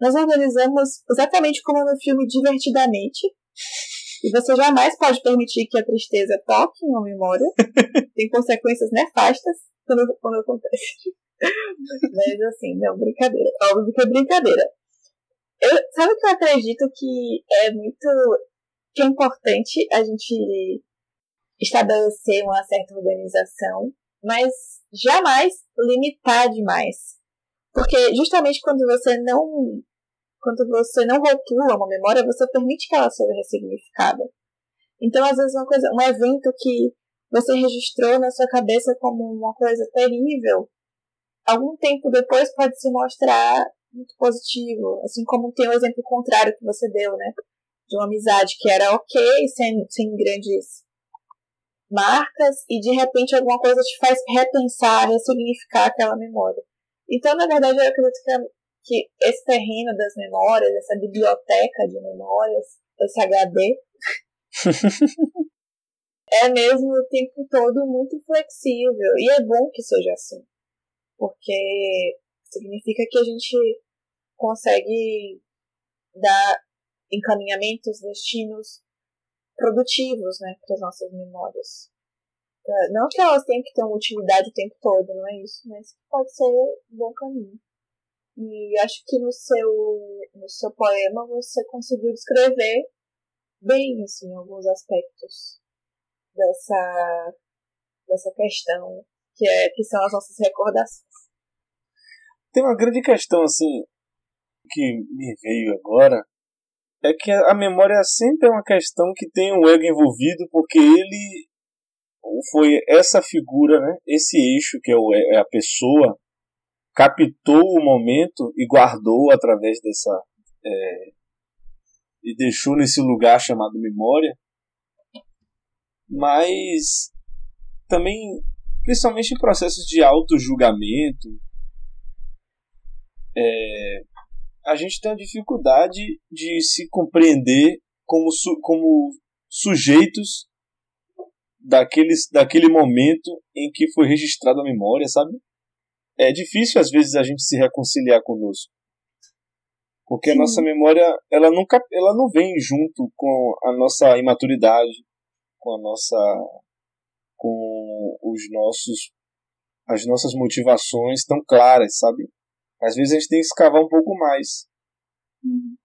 Nós organizamos exatamente como no filme Divertidamente. E você jamais pode permitir que a tristeza toque em uma memória. Tem consequências nefastas quando, quando acontece. Mas assim, não, brincadeira. Óbvio que é brincadeira. Eu, sabe que eu acredito que é muito. que é importante a gente estabelecer uma certa organização, mas jamais limitar demais. Porque justamente quando você não quando você não rotula uma memória, você permite que ela seja ressignificada. Então, às vezes, uma coisa, um evento que você registrou na sua cabeça como uma coisa terrível, algum tempo depois pode se mostrar muito positivo. Assim como tem o exemplo contrário que você deu, né? De uma amizade que era ok, sem, sem grandes marcas e de repente alguma coisa te faz repensar, ressignificar aquela memória. Então, na verdade, eu acredito que, que esse terreno das memórias, essa biblioteca de memórias, esse HD, é mesmo o tempo todo muito flexível. E é bom que seja assim. Porque significa que a gente consegue dar encaminhamentos, destinos produtivos, né, para as nossas memórias. Não que elas tenham que ter uma utilidade o tempo todo, não é isso, mas pode ser um bom caminho. E acho que no seu, no seu poema você conseguiu descrever bem, assim, alguns aspectos dessa, dessa questão, que, é, que são as nossas recordações. Tem uma grande questão, assim, que me veio agora, é que a memória sempre é uma questão que tem um ego envolvido, porque ele foi essa figura, né, esse eixo que é, é a pessoa, captou o momento e guardou através dessa. É, e deixou nesse lugar chamado memória. Mas também, principalmente em processos de auto-julgamento, é, a gente tem a dificuldade de se compreender como, su, como sujeitos daqueles, daquele momento em que foi registrada a memória, sabe? É difícil às vezes a gente se reconciliar conosco. Porque Sim. a nossa memória, ela nunca, ela não vem junto com a nossa imaturidade, com a nossa com os nossos as nossas motivações tão claras, sabe? Às vezes a gente tem que escavar um pouco mais. Uhum.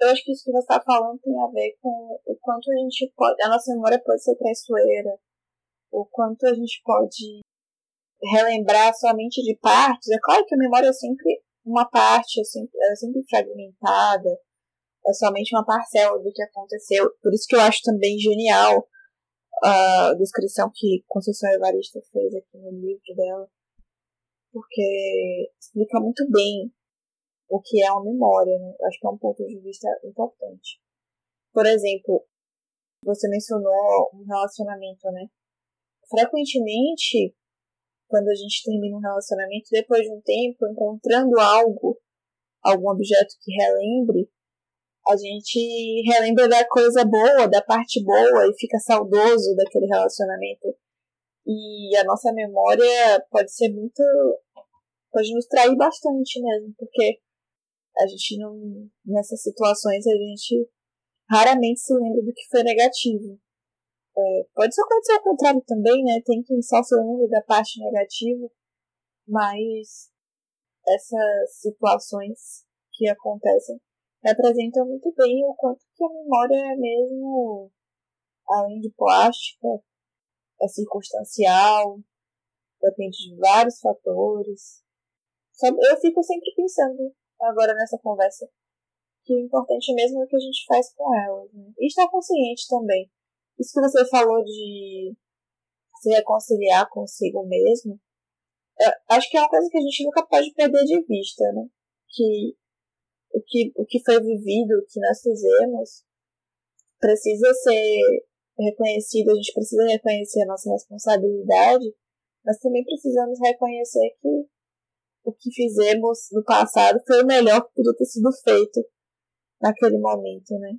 Eu acho que isso que você está falando tem a ver com o quanto a gente pode. A nossa memória pode ser traiçoeira, o quanto a gente pode relembrar somente de partes. É claro que a memória é sempre uma parte, é sempre, é sempre fragmentada, é somente uma parcela do que aconteceu. Por isso que eu acho também genial a descrição que Conceição Evarista fez aqui no livro dela, porque explica muito bem o que é uma memória, né? Acho que é um ponto de vista importante. Por exemplo, você mencionou um relacionamento, né? Frequentemente, quando a gente termina um relacionamento, depois de um tempo, encontrando algo, algum objeto que relembre, a gente relembra da coisa boa, da parte boa e fica saudoso daquele relacionamento. E a nossa memória pode ser muito. Pode nos trair bastante mesmo, porque a gente não. nessas situações a gente raramente se lembra do que foi negativo. É, pode acontecer ao contrário também, né? Tem quem só se lembra da parte negativa, mas essas situações que acontecem representam muito bem o quanto que a memória é mesmo, além de plástica, é circunstancial, depende de vários fatores. Eu fico sempre pensando, agora nessa conversa, que o importante mesmo é o que a gente faz com elas. Né? E estar consciente também. Isso que você falou de se reconciliar consigo mesmo, acho que é uma coisa que a gente nunca pode perder de vista, né? Que o que, o que foi vivido, o que nós fizemos, precisa ser reconhecido, a gente precisa reconhecer a nossa responsabilidade, mas também precisamos reconhecer que o que fizemos no passado foi o melhor que podia ter sido feito naquele momento, né?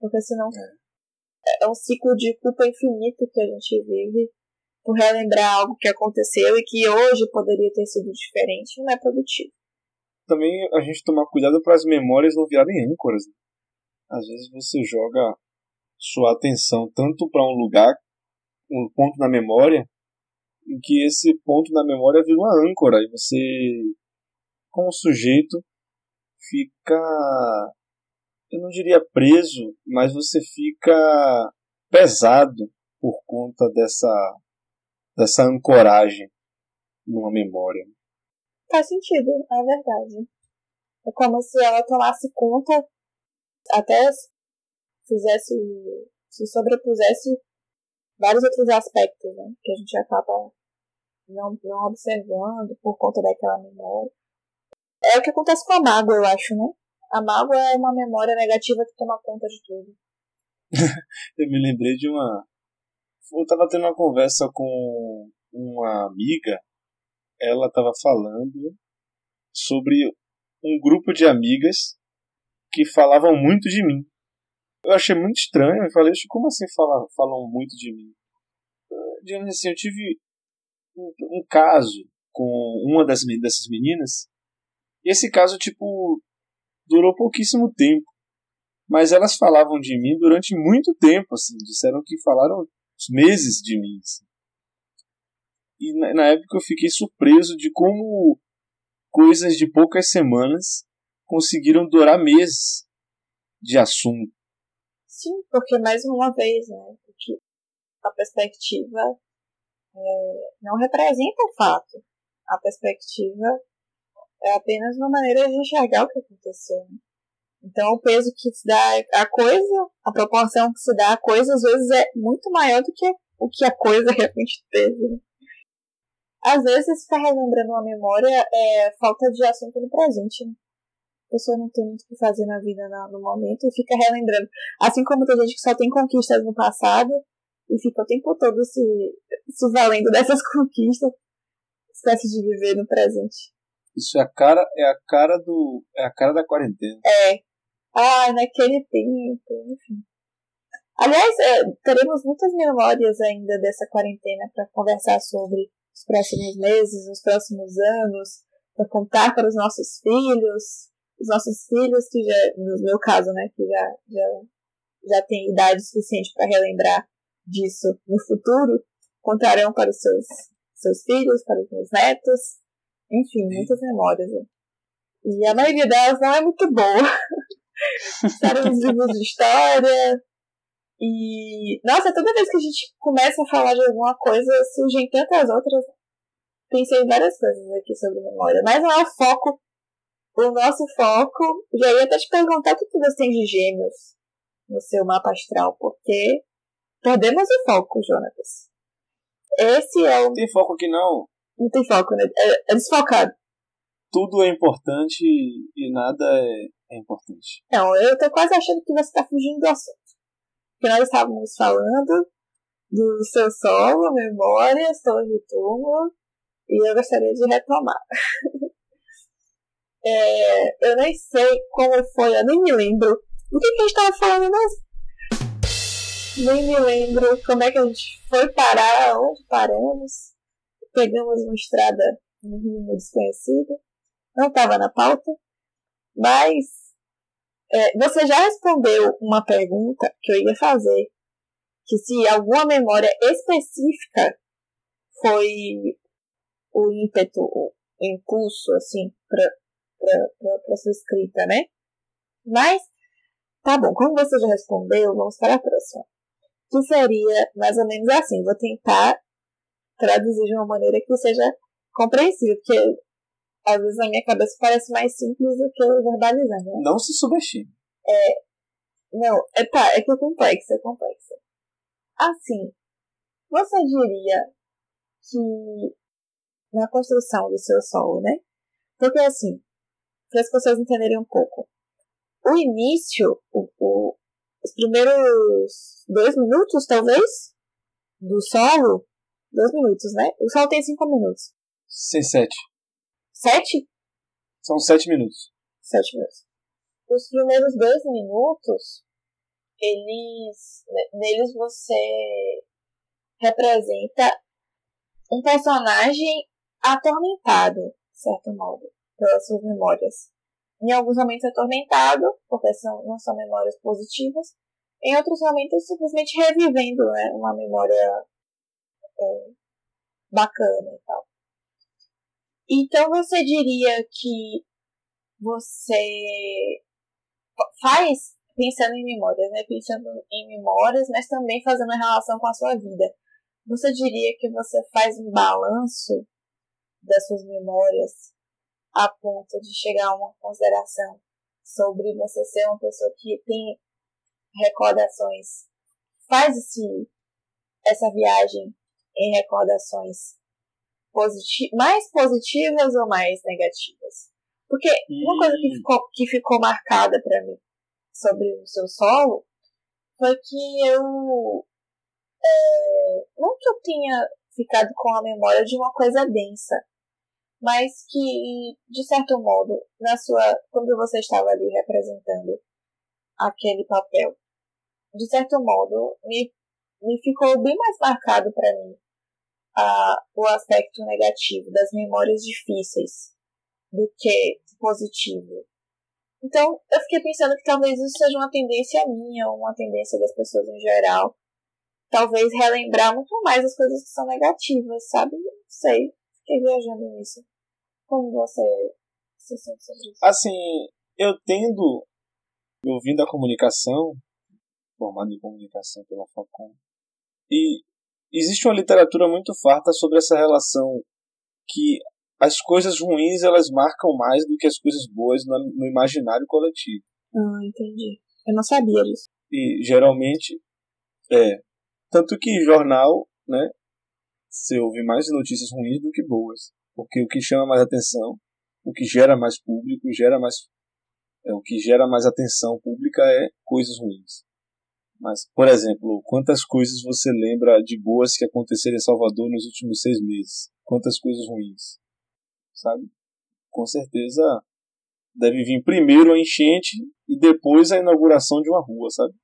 Porque senão é, é um ciclo de culpa infinito que a gente vive por relembrar algo que aconteceu e que hoje poderia ter sido diferente, não é produtivo também a gente tomar cuidado para as memórias não virarem âncoras. Né? Às vezes você joga sua atenção tanto para um lugar, um ponto na memória, em que esse ponto na memória vira uma âncora e você, como sujeito, fica, eu não diria preso, mas você fica pesado por conta dessa, dessa ancoragem numa memória. Faz sentido, é verdade. É como se ela tomasse conta, até fizesse, se sobrepusesse vários outros aspectos, né? Que a gente acaba não, não observando por conta daquela memória. É o que acontece com a mágoa, eu acho, né? A mágoa é uma memória negativa que toma conta de tudo. eu me lembrei de uma. Eu estava tendo uma conversa com uma amiga ela estava falando sobre um grupo de amigas que falavam muito de mim. Eu achei muito estranho, eu falei, como assim falam, falam muito de mim? Digamos assim, eu tive um, um caso com uma das, dessas meninas, e esse caso, tipo, durou pouquíssimo tempo. Mas elas falavam de mim durante muito tempo, assim, disseram que falaram meses de mim. Assim. E na, na época eu fiquei surpreso de como coisas de poucas semanas conseguiram durar meses de assunto. Sim, porque mais uma vez, né, porque a perspectiva é, não representa o fato. A perspectiva é apenas uma maneira de enxergar o que aconteceu. Né? Então, o peso que se dá à coisa, a proporção que se dá à coisa, às vezes é muito maior do que o que a coisa realmente teve. Às vezes, ficar relembrando uma memória é falta de assunto no presente. Né? A pessoa não tem muito o que fazer na vida no momento e fica relembrando. Assim como tem gente que só tem conquistas no passado e fica o tempo todo se, se valendo dessas conquistas, esquece de viver no presente. Isso é a cara, é a cara do. É a cara da quarentena. É. Ah, naquele tempo, enfim. Aliás, é, teremos muitas memórias ainda dessa quarentena para conversar sobre os próximos meses, os próximos anos, para contar para os nossos filhos, os nossos filhos que já, no meu caso, né, que já já já tem idade suficiente para relembrar disso no futuro, contarão para os seus seus filhos, para os meus netos, enfim, muitas memórias. Né? E a maioria delas não é muito boa. Estarão nos livros de história, e, nossa, toda vez que a gente começa a falar de alguma coisa, surgem tantas outras. Pensei em várias coisas aqui sobre memória, mas não é o foco. O nosso foco. Já ia até te perguntar o que você tem de gêmeos no seu mapa astral, porque perdemos o foco, Jonatas. Esse é o. Não tem foco aqui não. Não tem foco, né? É, é desfocado. Tudo é importante e nada é, é importante. Não, eu tô quase achando que você tá fugindo do assunto que nós estávamos falando do seu solo, Memórias, Torre de Túmulo, e eu gostaria de retomar. é, eu nem sei como foi, eu nem me lembro. O que, que a gente estava falando mesmo? Nem me lembro como é que a gente foi parar, onde paramos. Pegamos uma estrada no rumo desconhecido. Não estava na pauta. Mas é, você já respondeu uma pergunta que eu ia fazer, que se alguma memória específica foi o ímpeto, o impulso, assim, para sua escrita, né? Mas, tá bom, como você já respondeu, vamos para a próxima. Que seria mais ou menos assim, vou tentar traduzir de uma maneira que seja compreensível, porque às vezes na minha cabeça parece mais simples do que verbalizando. Né? Não se subestime. É, não, é, tá, é que é complexo, é complexo. Assim, você diria que na construção do seu solo, né? Porque assim, para as pessoas entenderem um pouco, o início, o, o, os primeiros dois minutos, talvez, do solo, dois minutos, né? O solo tem cinco minutos. Sem sete. Sete? São sete minutos. Sete minutos. Os primeiros dois minutos, eles. Neles você representa um personagem atormentado, de certo modo, pelas suas memórias. Em alguns momentos atormentado, porque são, não são memórias positivas. Em outros momentos, simplesmente revivendo né, uma memória é, bacana e tal. Então você diria que você faz pensando em memórias, né? Pensando em memórias, mas também fazendo a relação com a sua vida. Você diria que você faz um balanço das suas memórias a ponto de chegar a uma consideração sobre você ser uma pessoa que tem recordações. Faz esse, essa viagem em recordações mais positivas ou mais negativas? Porque uma coisa que ficou, que ficou marcada para mim sobre o seu solo foi que eu. É, não que eu tenha ficado com a memória de uma coisa densa, mas que, de certo modo, na sua. Quando você estava ali representando aquele papel, de certo modo, me, me ficou bem mais marcado para mim a, o aspecto negativo das memórias difíceis do que positivo. Então, eu fiquei pensando que talvez isso seja uma tendência minha, ou uma tendência das pessoas em geral. Talvez relembrar muito mais as coisas que são negativas, sabe? Não sei. Fiquei viajando nisso. Como você se sente sobre isso? Assim, eu tendo, ouvindo a comunicação, formado em comunicação pela Facom, e existe uma literatura muito farta sobre essa relação que as coisas ruins elas marcam mais do que as coisas boas no, imaginário coletivo. Ah, entendi. Eu não sabia disso. E geralmente é tanto que jornal, né, você ouve mais notícias ruins do que boas, porque o que chama mais atenção, o que gera mais público, gera mais é, o que gera mais atenção pública é coisas ruins. Mas, por exemplo, quantas coisas você lembra de boas que aconteceram em Salvador nos últimos seis meses? Quantas coisas ruins? Sabe? Com certeza deve vir primeiro a enchente e depois a inauguração de uma rua, sabe?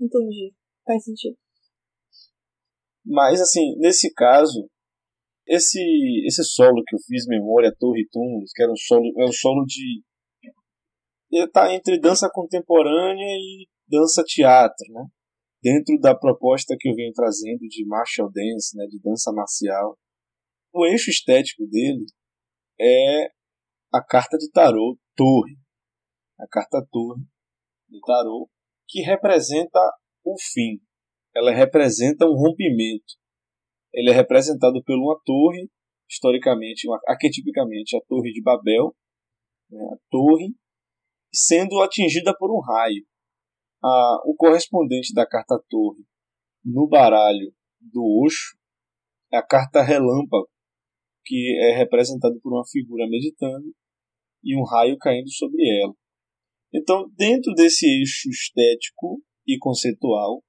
Entendi. Faz sentido. Mas, assim, nesse caso, esse, esse solo que eu fiz, Memória, Torre Túmulos, que era um solo, é um solo de. Ele tá entre dança contemporânea e dança-teatro, né? Dentro da proposta que eu venho trazendo de martial dance, né? De dança marcial. O eixo estético dele é a carta de tarô Torre. A carta Torre do tarô, que representa o fim. Ela representa um rompimento ele é representado por uma torre, historicamente, uma, arquetipicamente, a Torre de Babel, né, a torre, sendo atingida por um raio. A, o correspondente da carta Torre no baralho do Osho é a carta Relâmpago, que é representado por uma figura meditando e um raio caindo sobre ela. Então, dentro desse eixo estético e conceitual,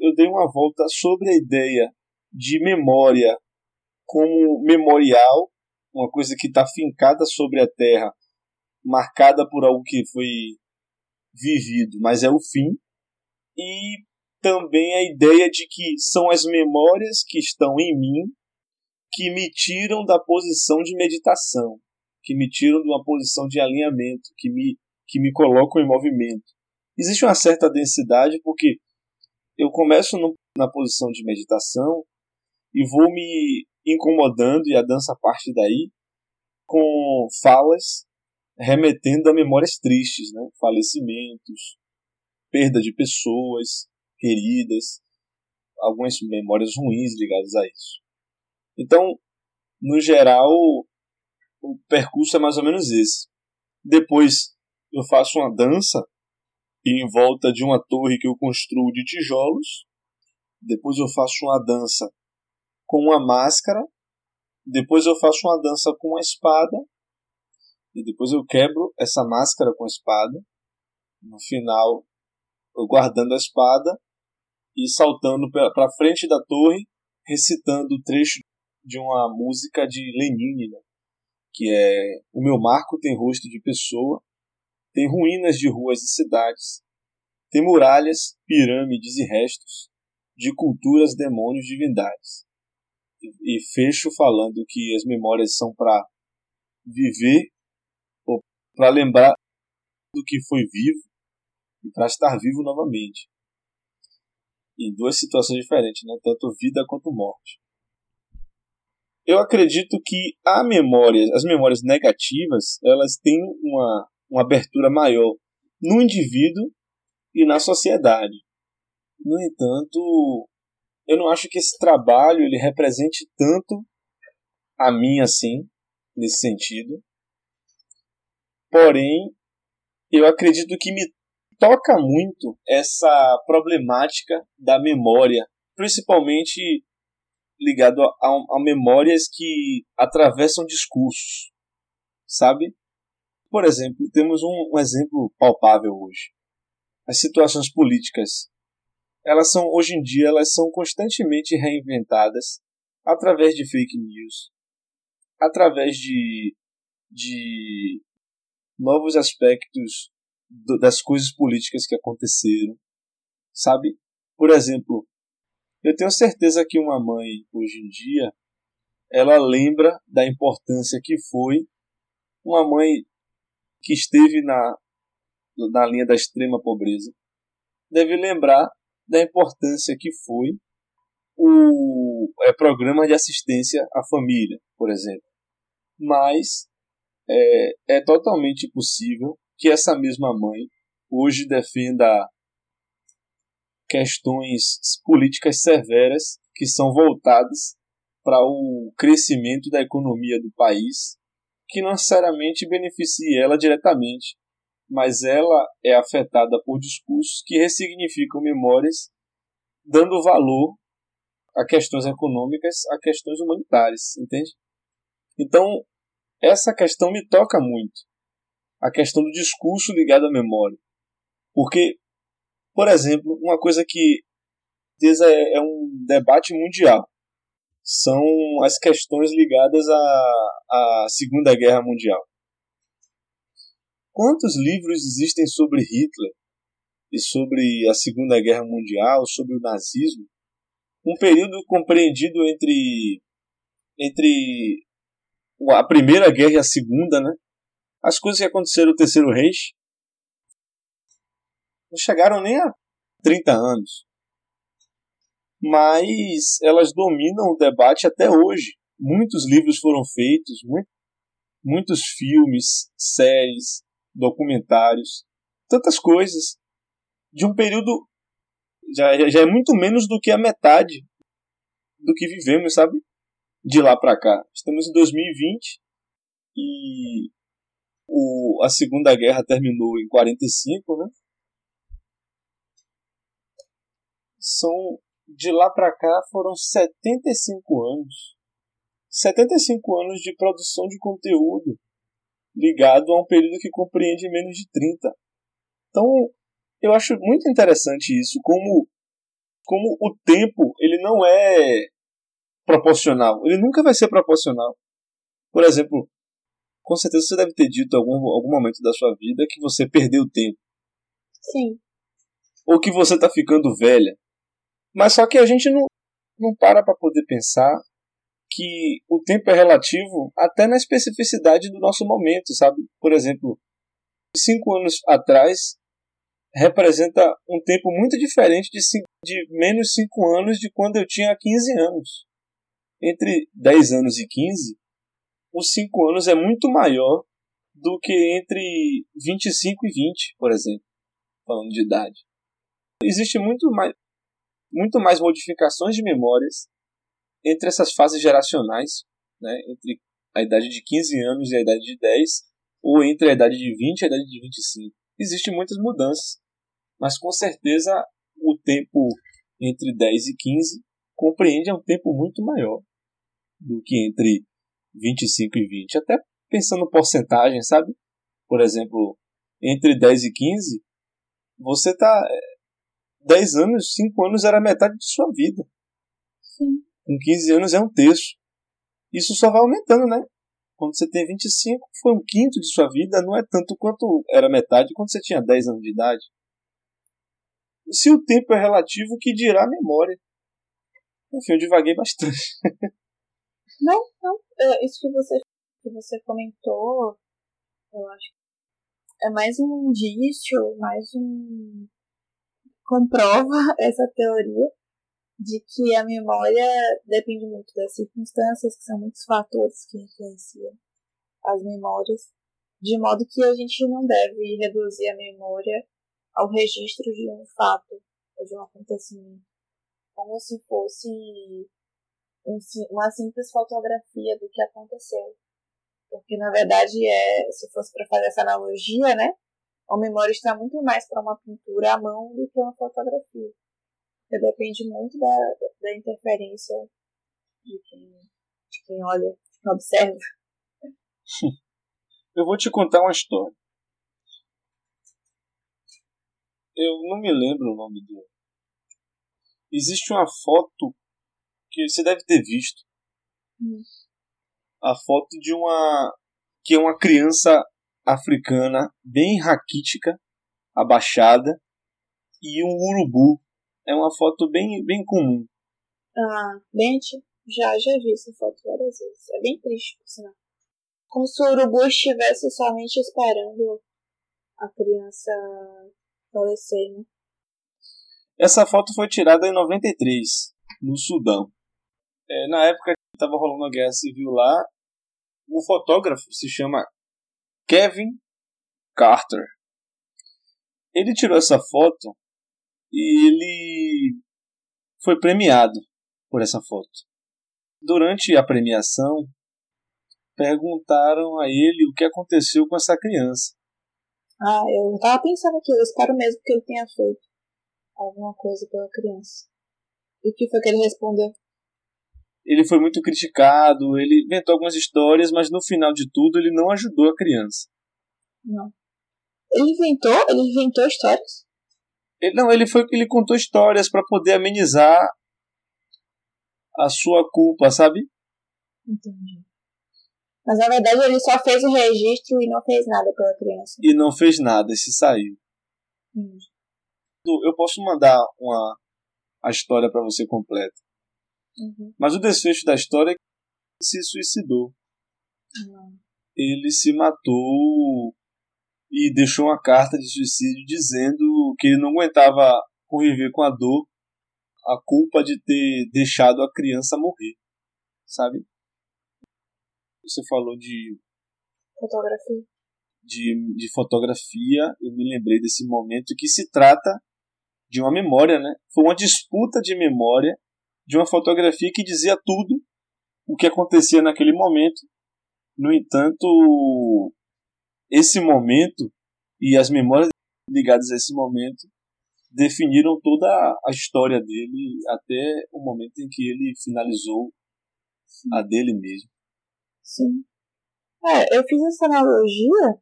eu dei uma volta sobre a ideia de memória como memorial, uma coisa que está fincada sobre a Terra, marcada por algo que foi vivido, mas é o fim, e também a ideia de que são as memórias que estão em mim que me tiram da posição de meditação, que me tiram de uma posição de alinhamento, que me, que me colocam em movimento. Existe uma certa densidade porque eu começo no, na posição de meditação e vou me incomodando, e a dança parte daí, com falas remetendo a memórias tristes, né? falecimentos, perda de pessoas queridas, algumas memórias ruins ligadas a isso. Então, no geral, o percurso é mais ou menos esse. Depois eu faço uma dança em volta de uma torre que eu construo de tijolos. Depois eu faço uma dança com uma máscara. Depois eu faço uma dança com uma espada. E depois eu quebro essa máscara com a espada. No final, eu guardando a espada e saltando para frente da torre, recitando o trecho de uma música de Lenin, né? que é O meu marco tem rosto de pessoa, tem ruínas de ruas e cidades. Tem muralhas, pirâmides e restos de culturas, demônios, divindades. E, e fecho falando que as memórias são para viver ou para lembrar do que foi vivo e para estar vivo novamente. Em duas situações diferentes, né? tanto vida quanto morte. Eu acredito que a memória, as memórias negativas, elas têm uma uma abertura maior no indivíduo e na sociedade. No entanto, eu não acho que esse trabalho ele represente tanto a mim assim, nesse sentido. Porém, eu acredito que me toca muito essa problemática da memória, principalmente ligado a, a, a memórias que atravessam discursos, sabe? Por exemplo, temos um, um exemplo palpável hoje. As situações políticas, elas são hoje em dia elas são constantemente reinventadas através de fake news, através de, de novos aspectos do, das coisas políticas que aconteceram, sabe? Por exemplo, eu tenho certeza que uma mãe hoje em dia ela lembra da importância que foi uma mãe que esteve na, na linha da extrema pobreza deve lembrar da importância que foi o é, programa de assistência à família, por exemplo. Mas é, é totalmente possível que essa mesma mãe hoje defenda questões políticas severas que são voltadas para o crescimento da economia do país que não necessariamente beneficie ela diretamente, mas ela é afetada por discursos que ressignificam memórias, dando valor a questões econômicas, a questões humanitárias, entende? Então, essa questão me toca muito. A questão do discurso ligado à memória. Porque, Por exemplo, uma coisa que é, é um debate mundial são as questões ligadas à, à Segunda Guerra Mundial. Quantos livros existem sobre Hitler e sobre a Segunda Guerra Mundial, sobre o nazismo? Um período compreendido entre entre a Primeira Guerra e a Segunda, né? As coisas que aconteceram no Terceiro Reich não chegaram nem a 30 anos. Mas elas dominam o debate até hoje. Muitos livros foram feitos, muitos filmes, séries, documentários, tantas coisas. De um período já, já é muito menos do que a metade do que vivemos, sabe? De lá para cá. Estamos em 2020 e o, a Segunda Guerra terminou em 45, né? São de lá para cá foram 75 anos. 75 anos de produção de conteúdo ligado a um período que compreende menos de 30. Então, eu acho muito interessante isso, como, como o tempo ele não é proporcional. Ele nunca vai ser proporcional. Por exemplo, com certeza você deve ter dito em algum, algum momento da sua vida que você perdeu tempo. Sim. Ou que você está ficando velha. Mas só que a gente não, não para para poder pensar que o tempo é relativo até na especificidade do nosso momento, sabe? Por exemplo, cinco anos atrás representa um tempo muito diferente de, cinco, de menos cinco anos de quando eu tinha 15 anos. Entre 10 anos e 15, os 5 anos é muito maior do que entre 25 e 20, por exemplo, falando de idade. Existe muito mais, muito mais modificações de memórias entre essas fases geracionais, né, entre a idade de 15 anos e a idade de 10, ou entre a idade de 20 e a idade de 25. Existem muitas mudanças, mas com certeza o tempo entre 10 e 15 compreende um tempo muito maior do que entre 25 e 20. Até pensando em porcentagem, sabe? Por exemplo, entre 10 e 15, você está 10 anos, 5 anos era metade de sua vida. Sim. Com 15 anos é um terço. Isso só vai aumentando, né? Quando você tem 25, foi um quinto de sua vida, não é tanto quanto era metade quando você tinha 10 anos de idade. E se o tempo é relativo, que dirá a memória? Enfim, eu divaguei bastante. não, não. É, isso que você, que você comentou, eu acho é mais um indício, mais um comprova essa teoria de que a memória depende muito das circunstâncias, que são muitos fatores que influenciam as memórias, de modo que a gente não deve reduzir a memória ao registro de um fato ou de um acontecimento, como se fosse um, uma simples fotografia do que aconteceu. Porque, na verdade, é, se fosse para fazer essa analogia, né, a memória está muito mais para uma pintura à mão do que uma fotografia. Porque depende muito da, da interferência de quem, de quem olha, de quem observa. Eu vou te contar uma história. Eu não me lembro o nome dele. Existe uma foto que você deve ter visto. Hum. A foto de uma que é uma criança africana bem raquítica, abaixada, e um urubu. É uma foto bem, bem comum. Ah, bem Já, já vi essa foto várias vezes. É bem triste, por sinal. Como se o urubu estivesse somente esperando a criança falecer, né? Essa foto foi tirada em 93, no Sudão. É, na época que estava rolando a guerra civil lá, o fotógrafo se chama Kevin Carter. Ele tirou essa foto e ele foi premiado por essa foto. Durante a premiação, perguntaram a ele o que aconteceu com essa criança. Ah, eu estava pensando aqui, eu espero mesmo que ele tenha feito alguma coisa pela criança. E o que foi que ele respondeu? Ele foi muito criticado, ele inventou algumas histórias, mas no final de tudo ele não ajudou a criança. Não. Ele inventou? Ele inventou histórias? Ele, não, ele foi que ele contou histórias para poder amenizar a sua culpa, sabe? Entendi. Mas na verdade ele só fez o registro e não fez nada pela criança. E não fez nada, e se saiu. Entendi. Eu posso mandar uma a história para você completa. Uhum. Mas o desfecho da história é que ele se suicidou. Não. Ele se matou e deixou uma carta de suicídio dizendo que ele não aguentava conviver com a dor, a culpa de ter deixado a criança morrer, sabe? Você falou de, Fotografia. de, de fotografia, eu me lembrei desse momento que se trata de uma memória, né? Foi uma disputa de memória de uma fotografia que dizia tudo o que acontecia naquele momento. No entanto, esse momento e as memórias ligadas a esse momento definiram toda a história dele até o momento em que ele finalizou a dele mesmo. Sim. É, eu fiz essa analogia,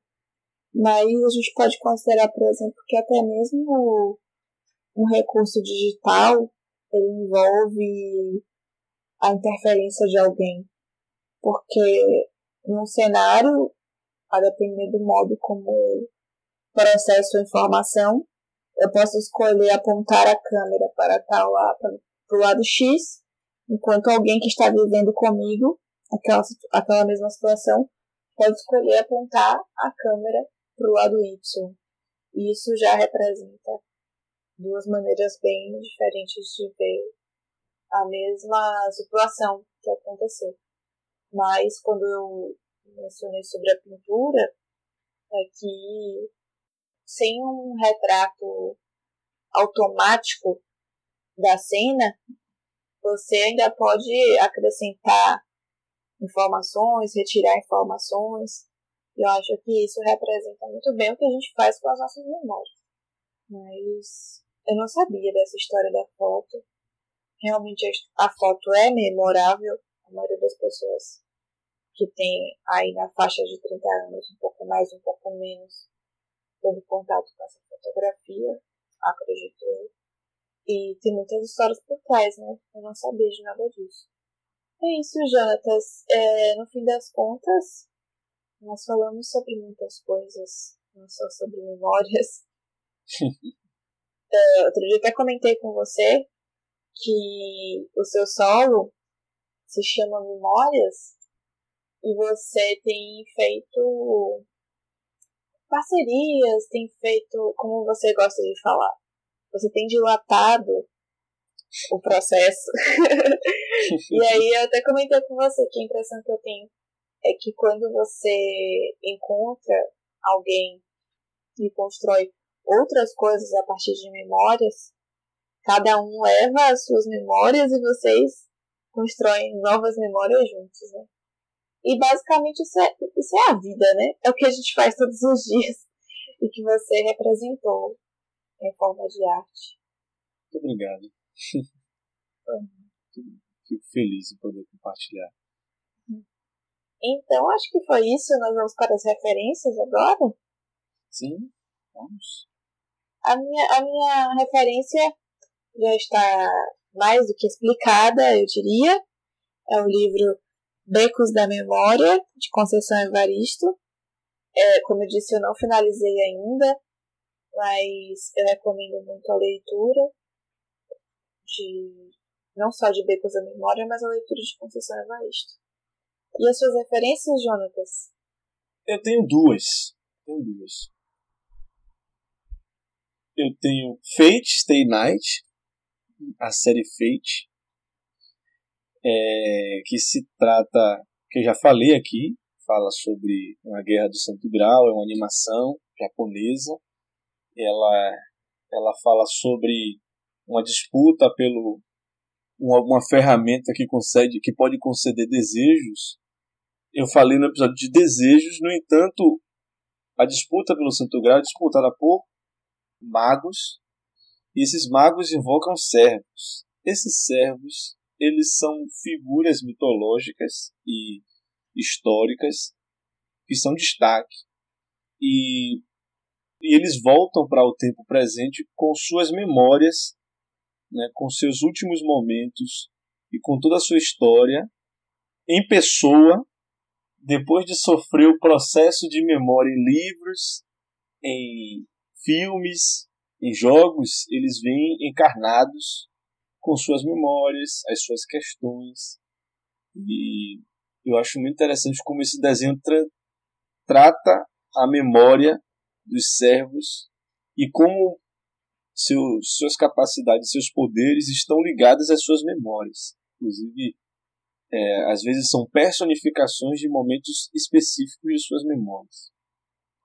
mas a gente pode considerar, por exemplo, que até mesmo um recurso digital ele envolve a interferência de alguém. Porque num cenário, a depender do modo como processo a informação, eu posso escolher apontar a câmera para tal para o lado X, enquanto alguém que está vivendo comigo aquela, aquela mesma situação pode escolher apontar a câmera para o lado Y. E isso já representa duas maneiras bem diferentes de ver a mesma situação que aconteceu. Mas quando eu mencionei sobre a pintura, é que sem um retrato automático da cena, você ainda pode acrescentar informações, retirar informações. E eu acho que isso representa muito bem o que a gente faz com as nossas memórias. Mas eu não sabia dessa história da foto. Realmente a foto é memorável. A maioria das pessoas que tem aí na faixa de 30 anos, um pouco mais, um pouco menos, teve contato com essa fotografia, acredito eu. E tem muitas histórias por trás, né? Eu não sabia de nada disso. É isso, Jonatas. É, no fim das contas, nós falamos sobre muitas coisas, não só sobre memórias. É, outro dia até comentei com você que o seu solo se chama Memórias e você tem feito parcerias, tem feito, como você gosta de falar, você tem dilatado o processo. e aí eu até comentei com você que a impressão que eu tenho é que quando você encontra alguém e constrói outras coisas a partir de memórias, cada um leva as suas memórias e vocês constroem novas memórias juntos, né? E basicamente isso é, isso é a vida, né? É o que a gente faz todos os dias e que você representou em forma de arte. Muito obrigado. Fico feliz em poder compartilhar. Então, acho que foi isso. Nós vamos para as referências agora. Sim, vamos. A minha, a minha referência já está mais do que explicada, eu diria. É o livro Becos da Memória, de Conceição Evaristo. É, como eu disse, eu não finalizei ainda, mas eu recomendo muito a leitura de não só de Becos da Memória, mas a leitura de Conceição Evaristo. E as suas referências, Jonatas? Eu tenho duas. Tenho duas. Eu tenho Fate Stay Night, a série Fate, é, que se trata, que eu já falei aqui, fala sobre uma guerra do Santo Grau, é uma animação japonesa. Ela, ela fala sobre uma disputa pelo uma ferramenta que concede, que pode conceder desejos. Eu falei no episódio de desejos, no entanto, a disputa pelo Santo Grau é disputada por magos, e esses magos invocam servos. Esses servos, eles são figuras mitológicas e históricas que são destaque. E e eles voltam para o tempo presente com suas memórias, né, com seus últimos momentos e com toda a sua história em pessoa, depois de sofrer o processo de memória em livros, em filmes, em jogos, eles vêm encarnados com suas memórias, as suas questões. E eu acho muito interessante como esse desenho tra trata a memória dos servos e como seu, suas capacidades, seus poderes estão ligados às suas memórias. Inclusive, é, às vezes são personificações de momentos específicos de suas memórias.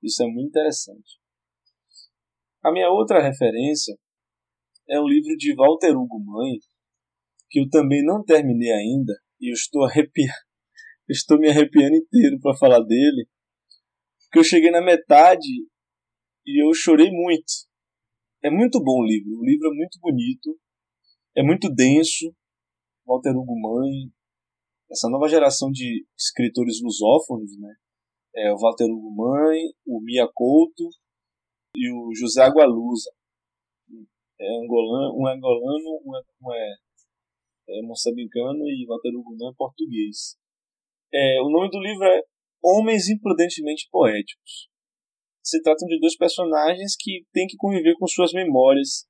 Isso é muito interessante. A minha outra referência é um livro de Walter Hugo Mãe, que eu também não terminei ainda, e eu estou estou me arrepiando inteiro para falar dele, porque eu cheguei na metade e eu chorei muito. É muito bom o livro, o livro é muito bonito, é muito denso. Walter Hugo Mãe, essa nova geração de escritores lusófonos, né? É o Walter Hugo Mãe, o Mia Couto e o José Agualusa. É angolano, um é angolano, um é, um é, é moçambicano e Hugo Mãe é português. É, o nome do livro é Homens Imprudentemente Poéticos se tratam de dois personagens que têm que conviver com suas memórias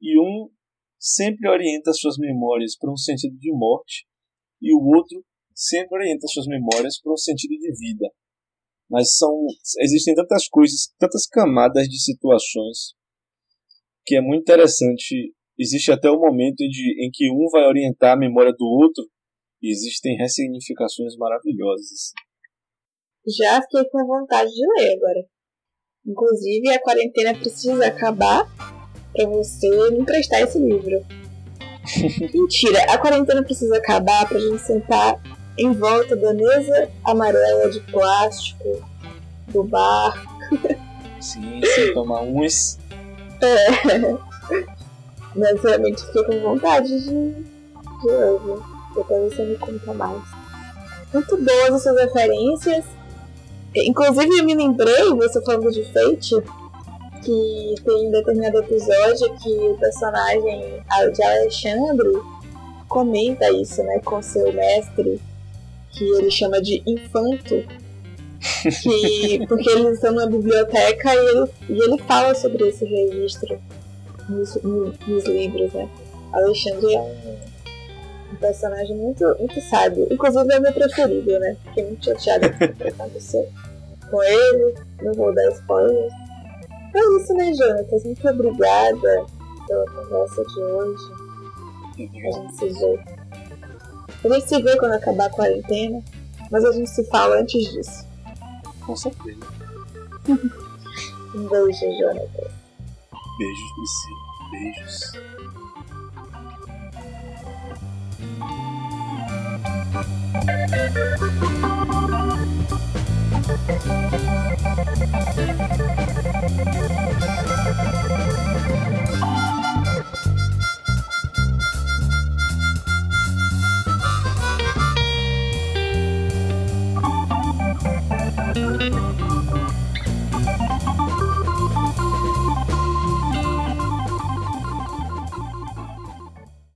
e um sempre orienta suas memórias para um sentido de morte e o outro sempre orienta suas memórias para um sentido de vida. Mas são existem tantas coisas, tantas camadas de situações que é muito interessante. Existe até o momento em, de, em que um vai orientar a memória do outro e existem ressignificações maravilhosas. Já fiquei com vontade de ler agora. Inclusive, a quarentena precisa acabar para você me emprestar esse livro. Mentira, a quarentena precisa acabar pra gente sentar em volta da mesa amarela de plástico do bar. Sim, sem tomar uns. É. Mas realmente fiquei com vontade de, de hoje. Depois você me conta mais. Muito boas as suas referências. Inclusive, eu me lembrei, você falando de Fate, que tem um determinado episódio que o personagem de Alexandre comenta isso, né, com seu mestre, que ele chama de infanto, que, porque eles estão na biblioteca e ele, e ele fala sobre esse registro nos, nos livros, né. Alexandre é um um personagem muito, muito sábio. Inclusive é meu preferido, né? Fiquei muito chateada com o que aconteceu com ele. Não vou dar spoilers. É isso, né, Jonatas? Muito obrigada pela conversa de hoje. A gente se vê. A gente se vê quando acabar a quarentena, mas a gente se fala antes disso. Com certeza. um beijo, Jonatas. Beijos, Priscila. Beijos. You.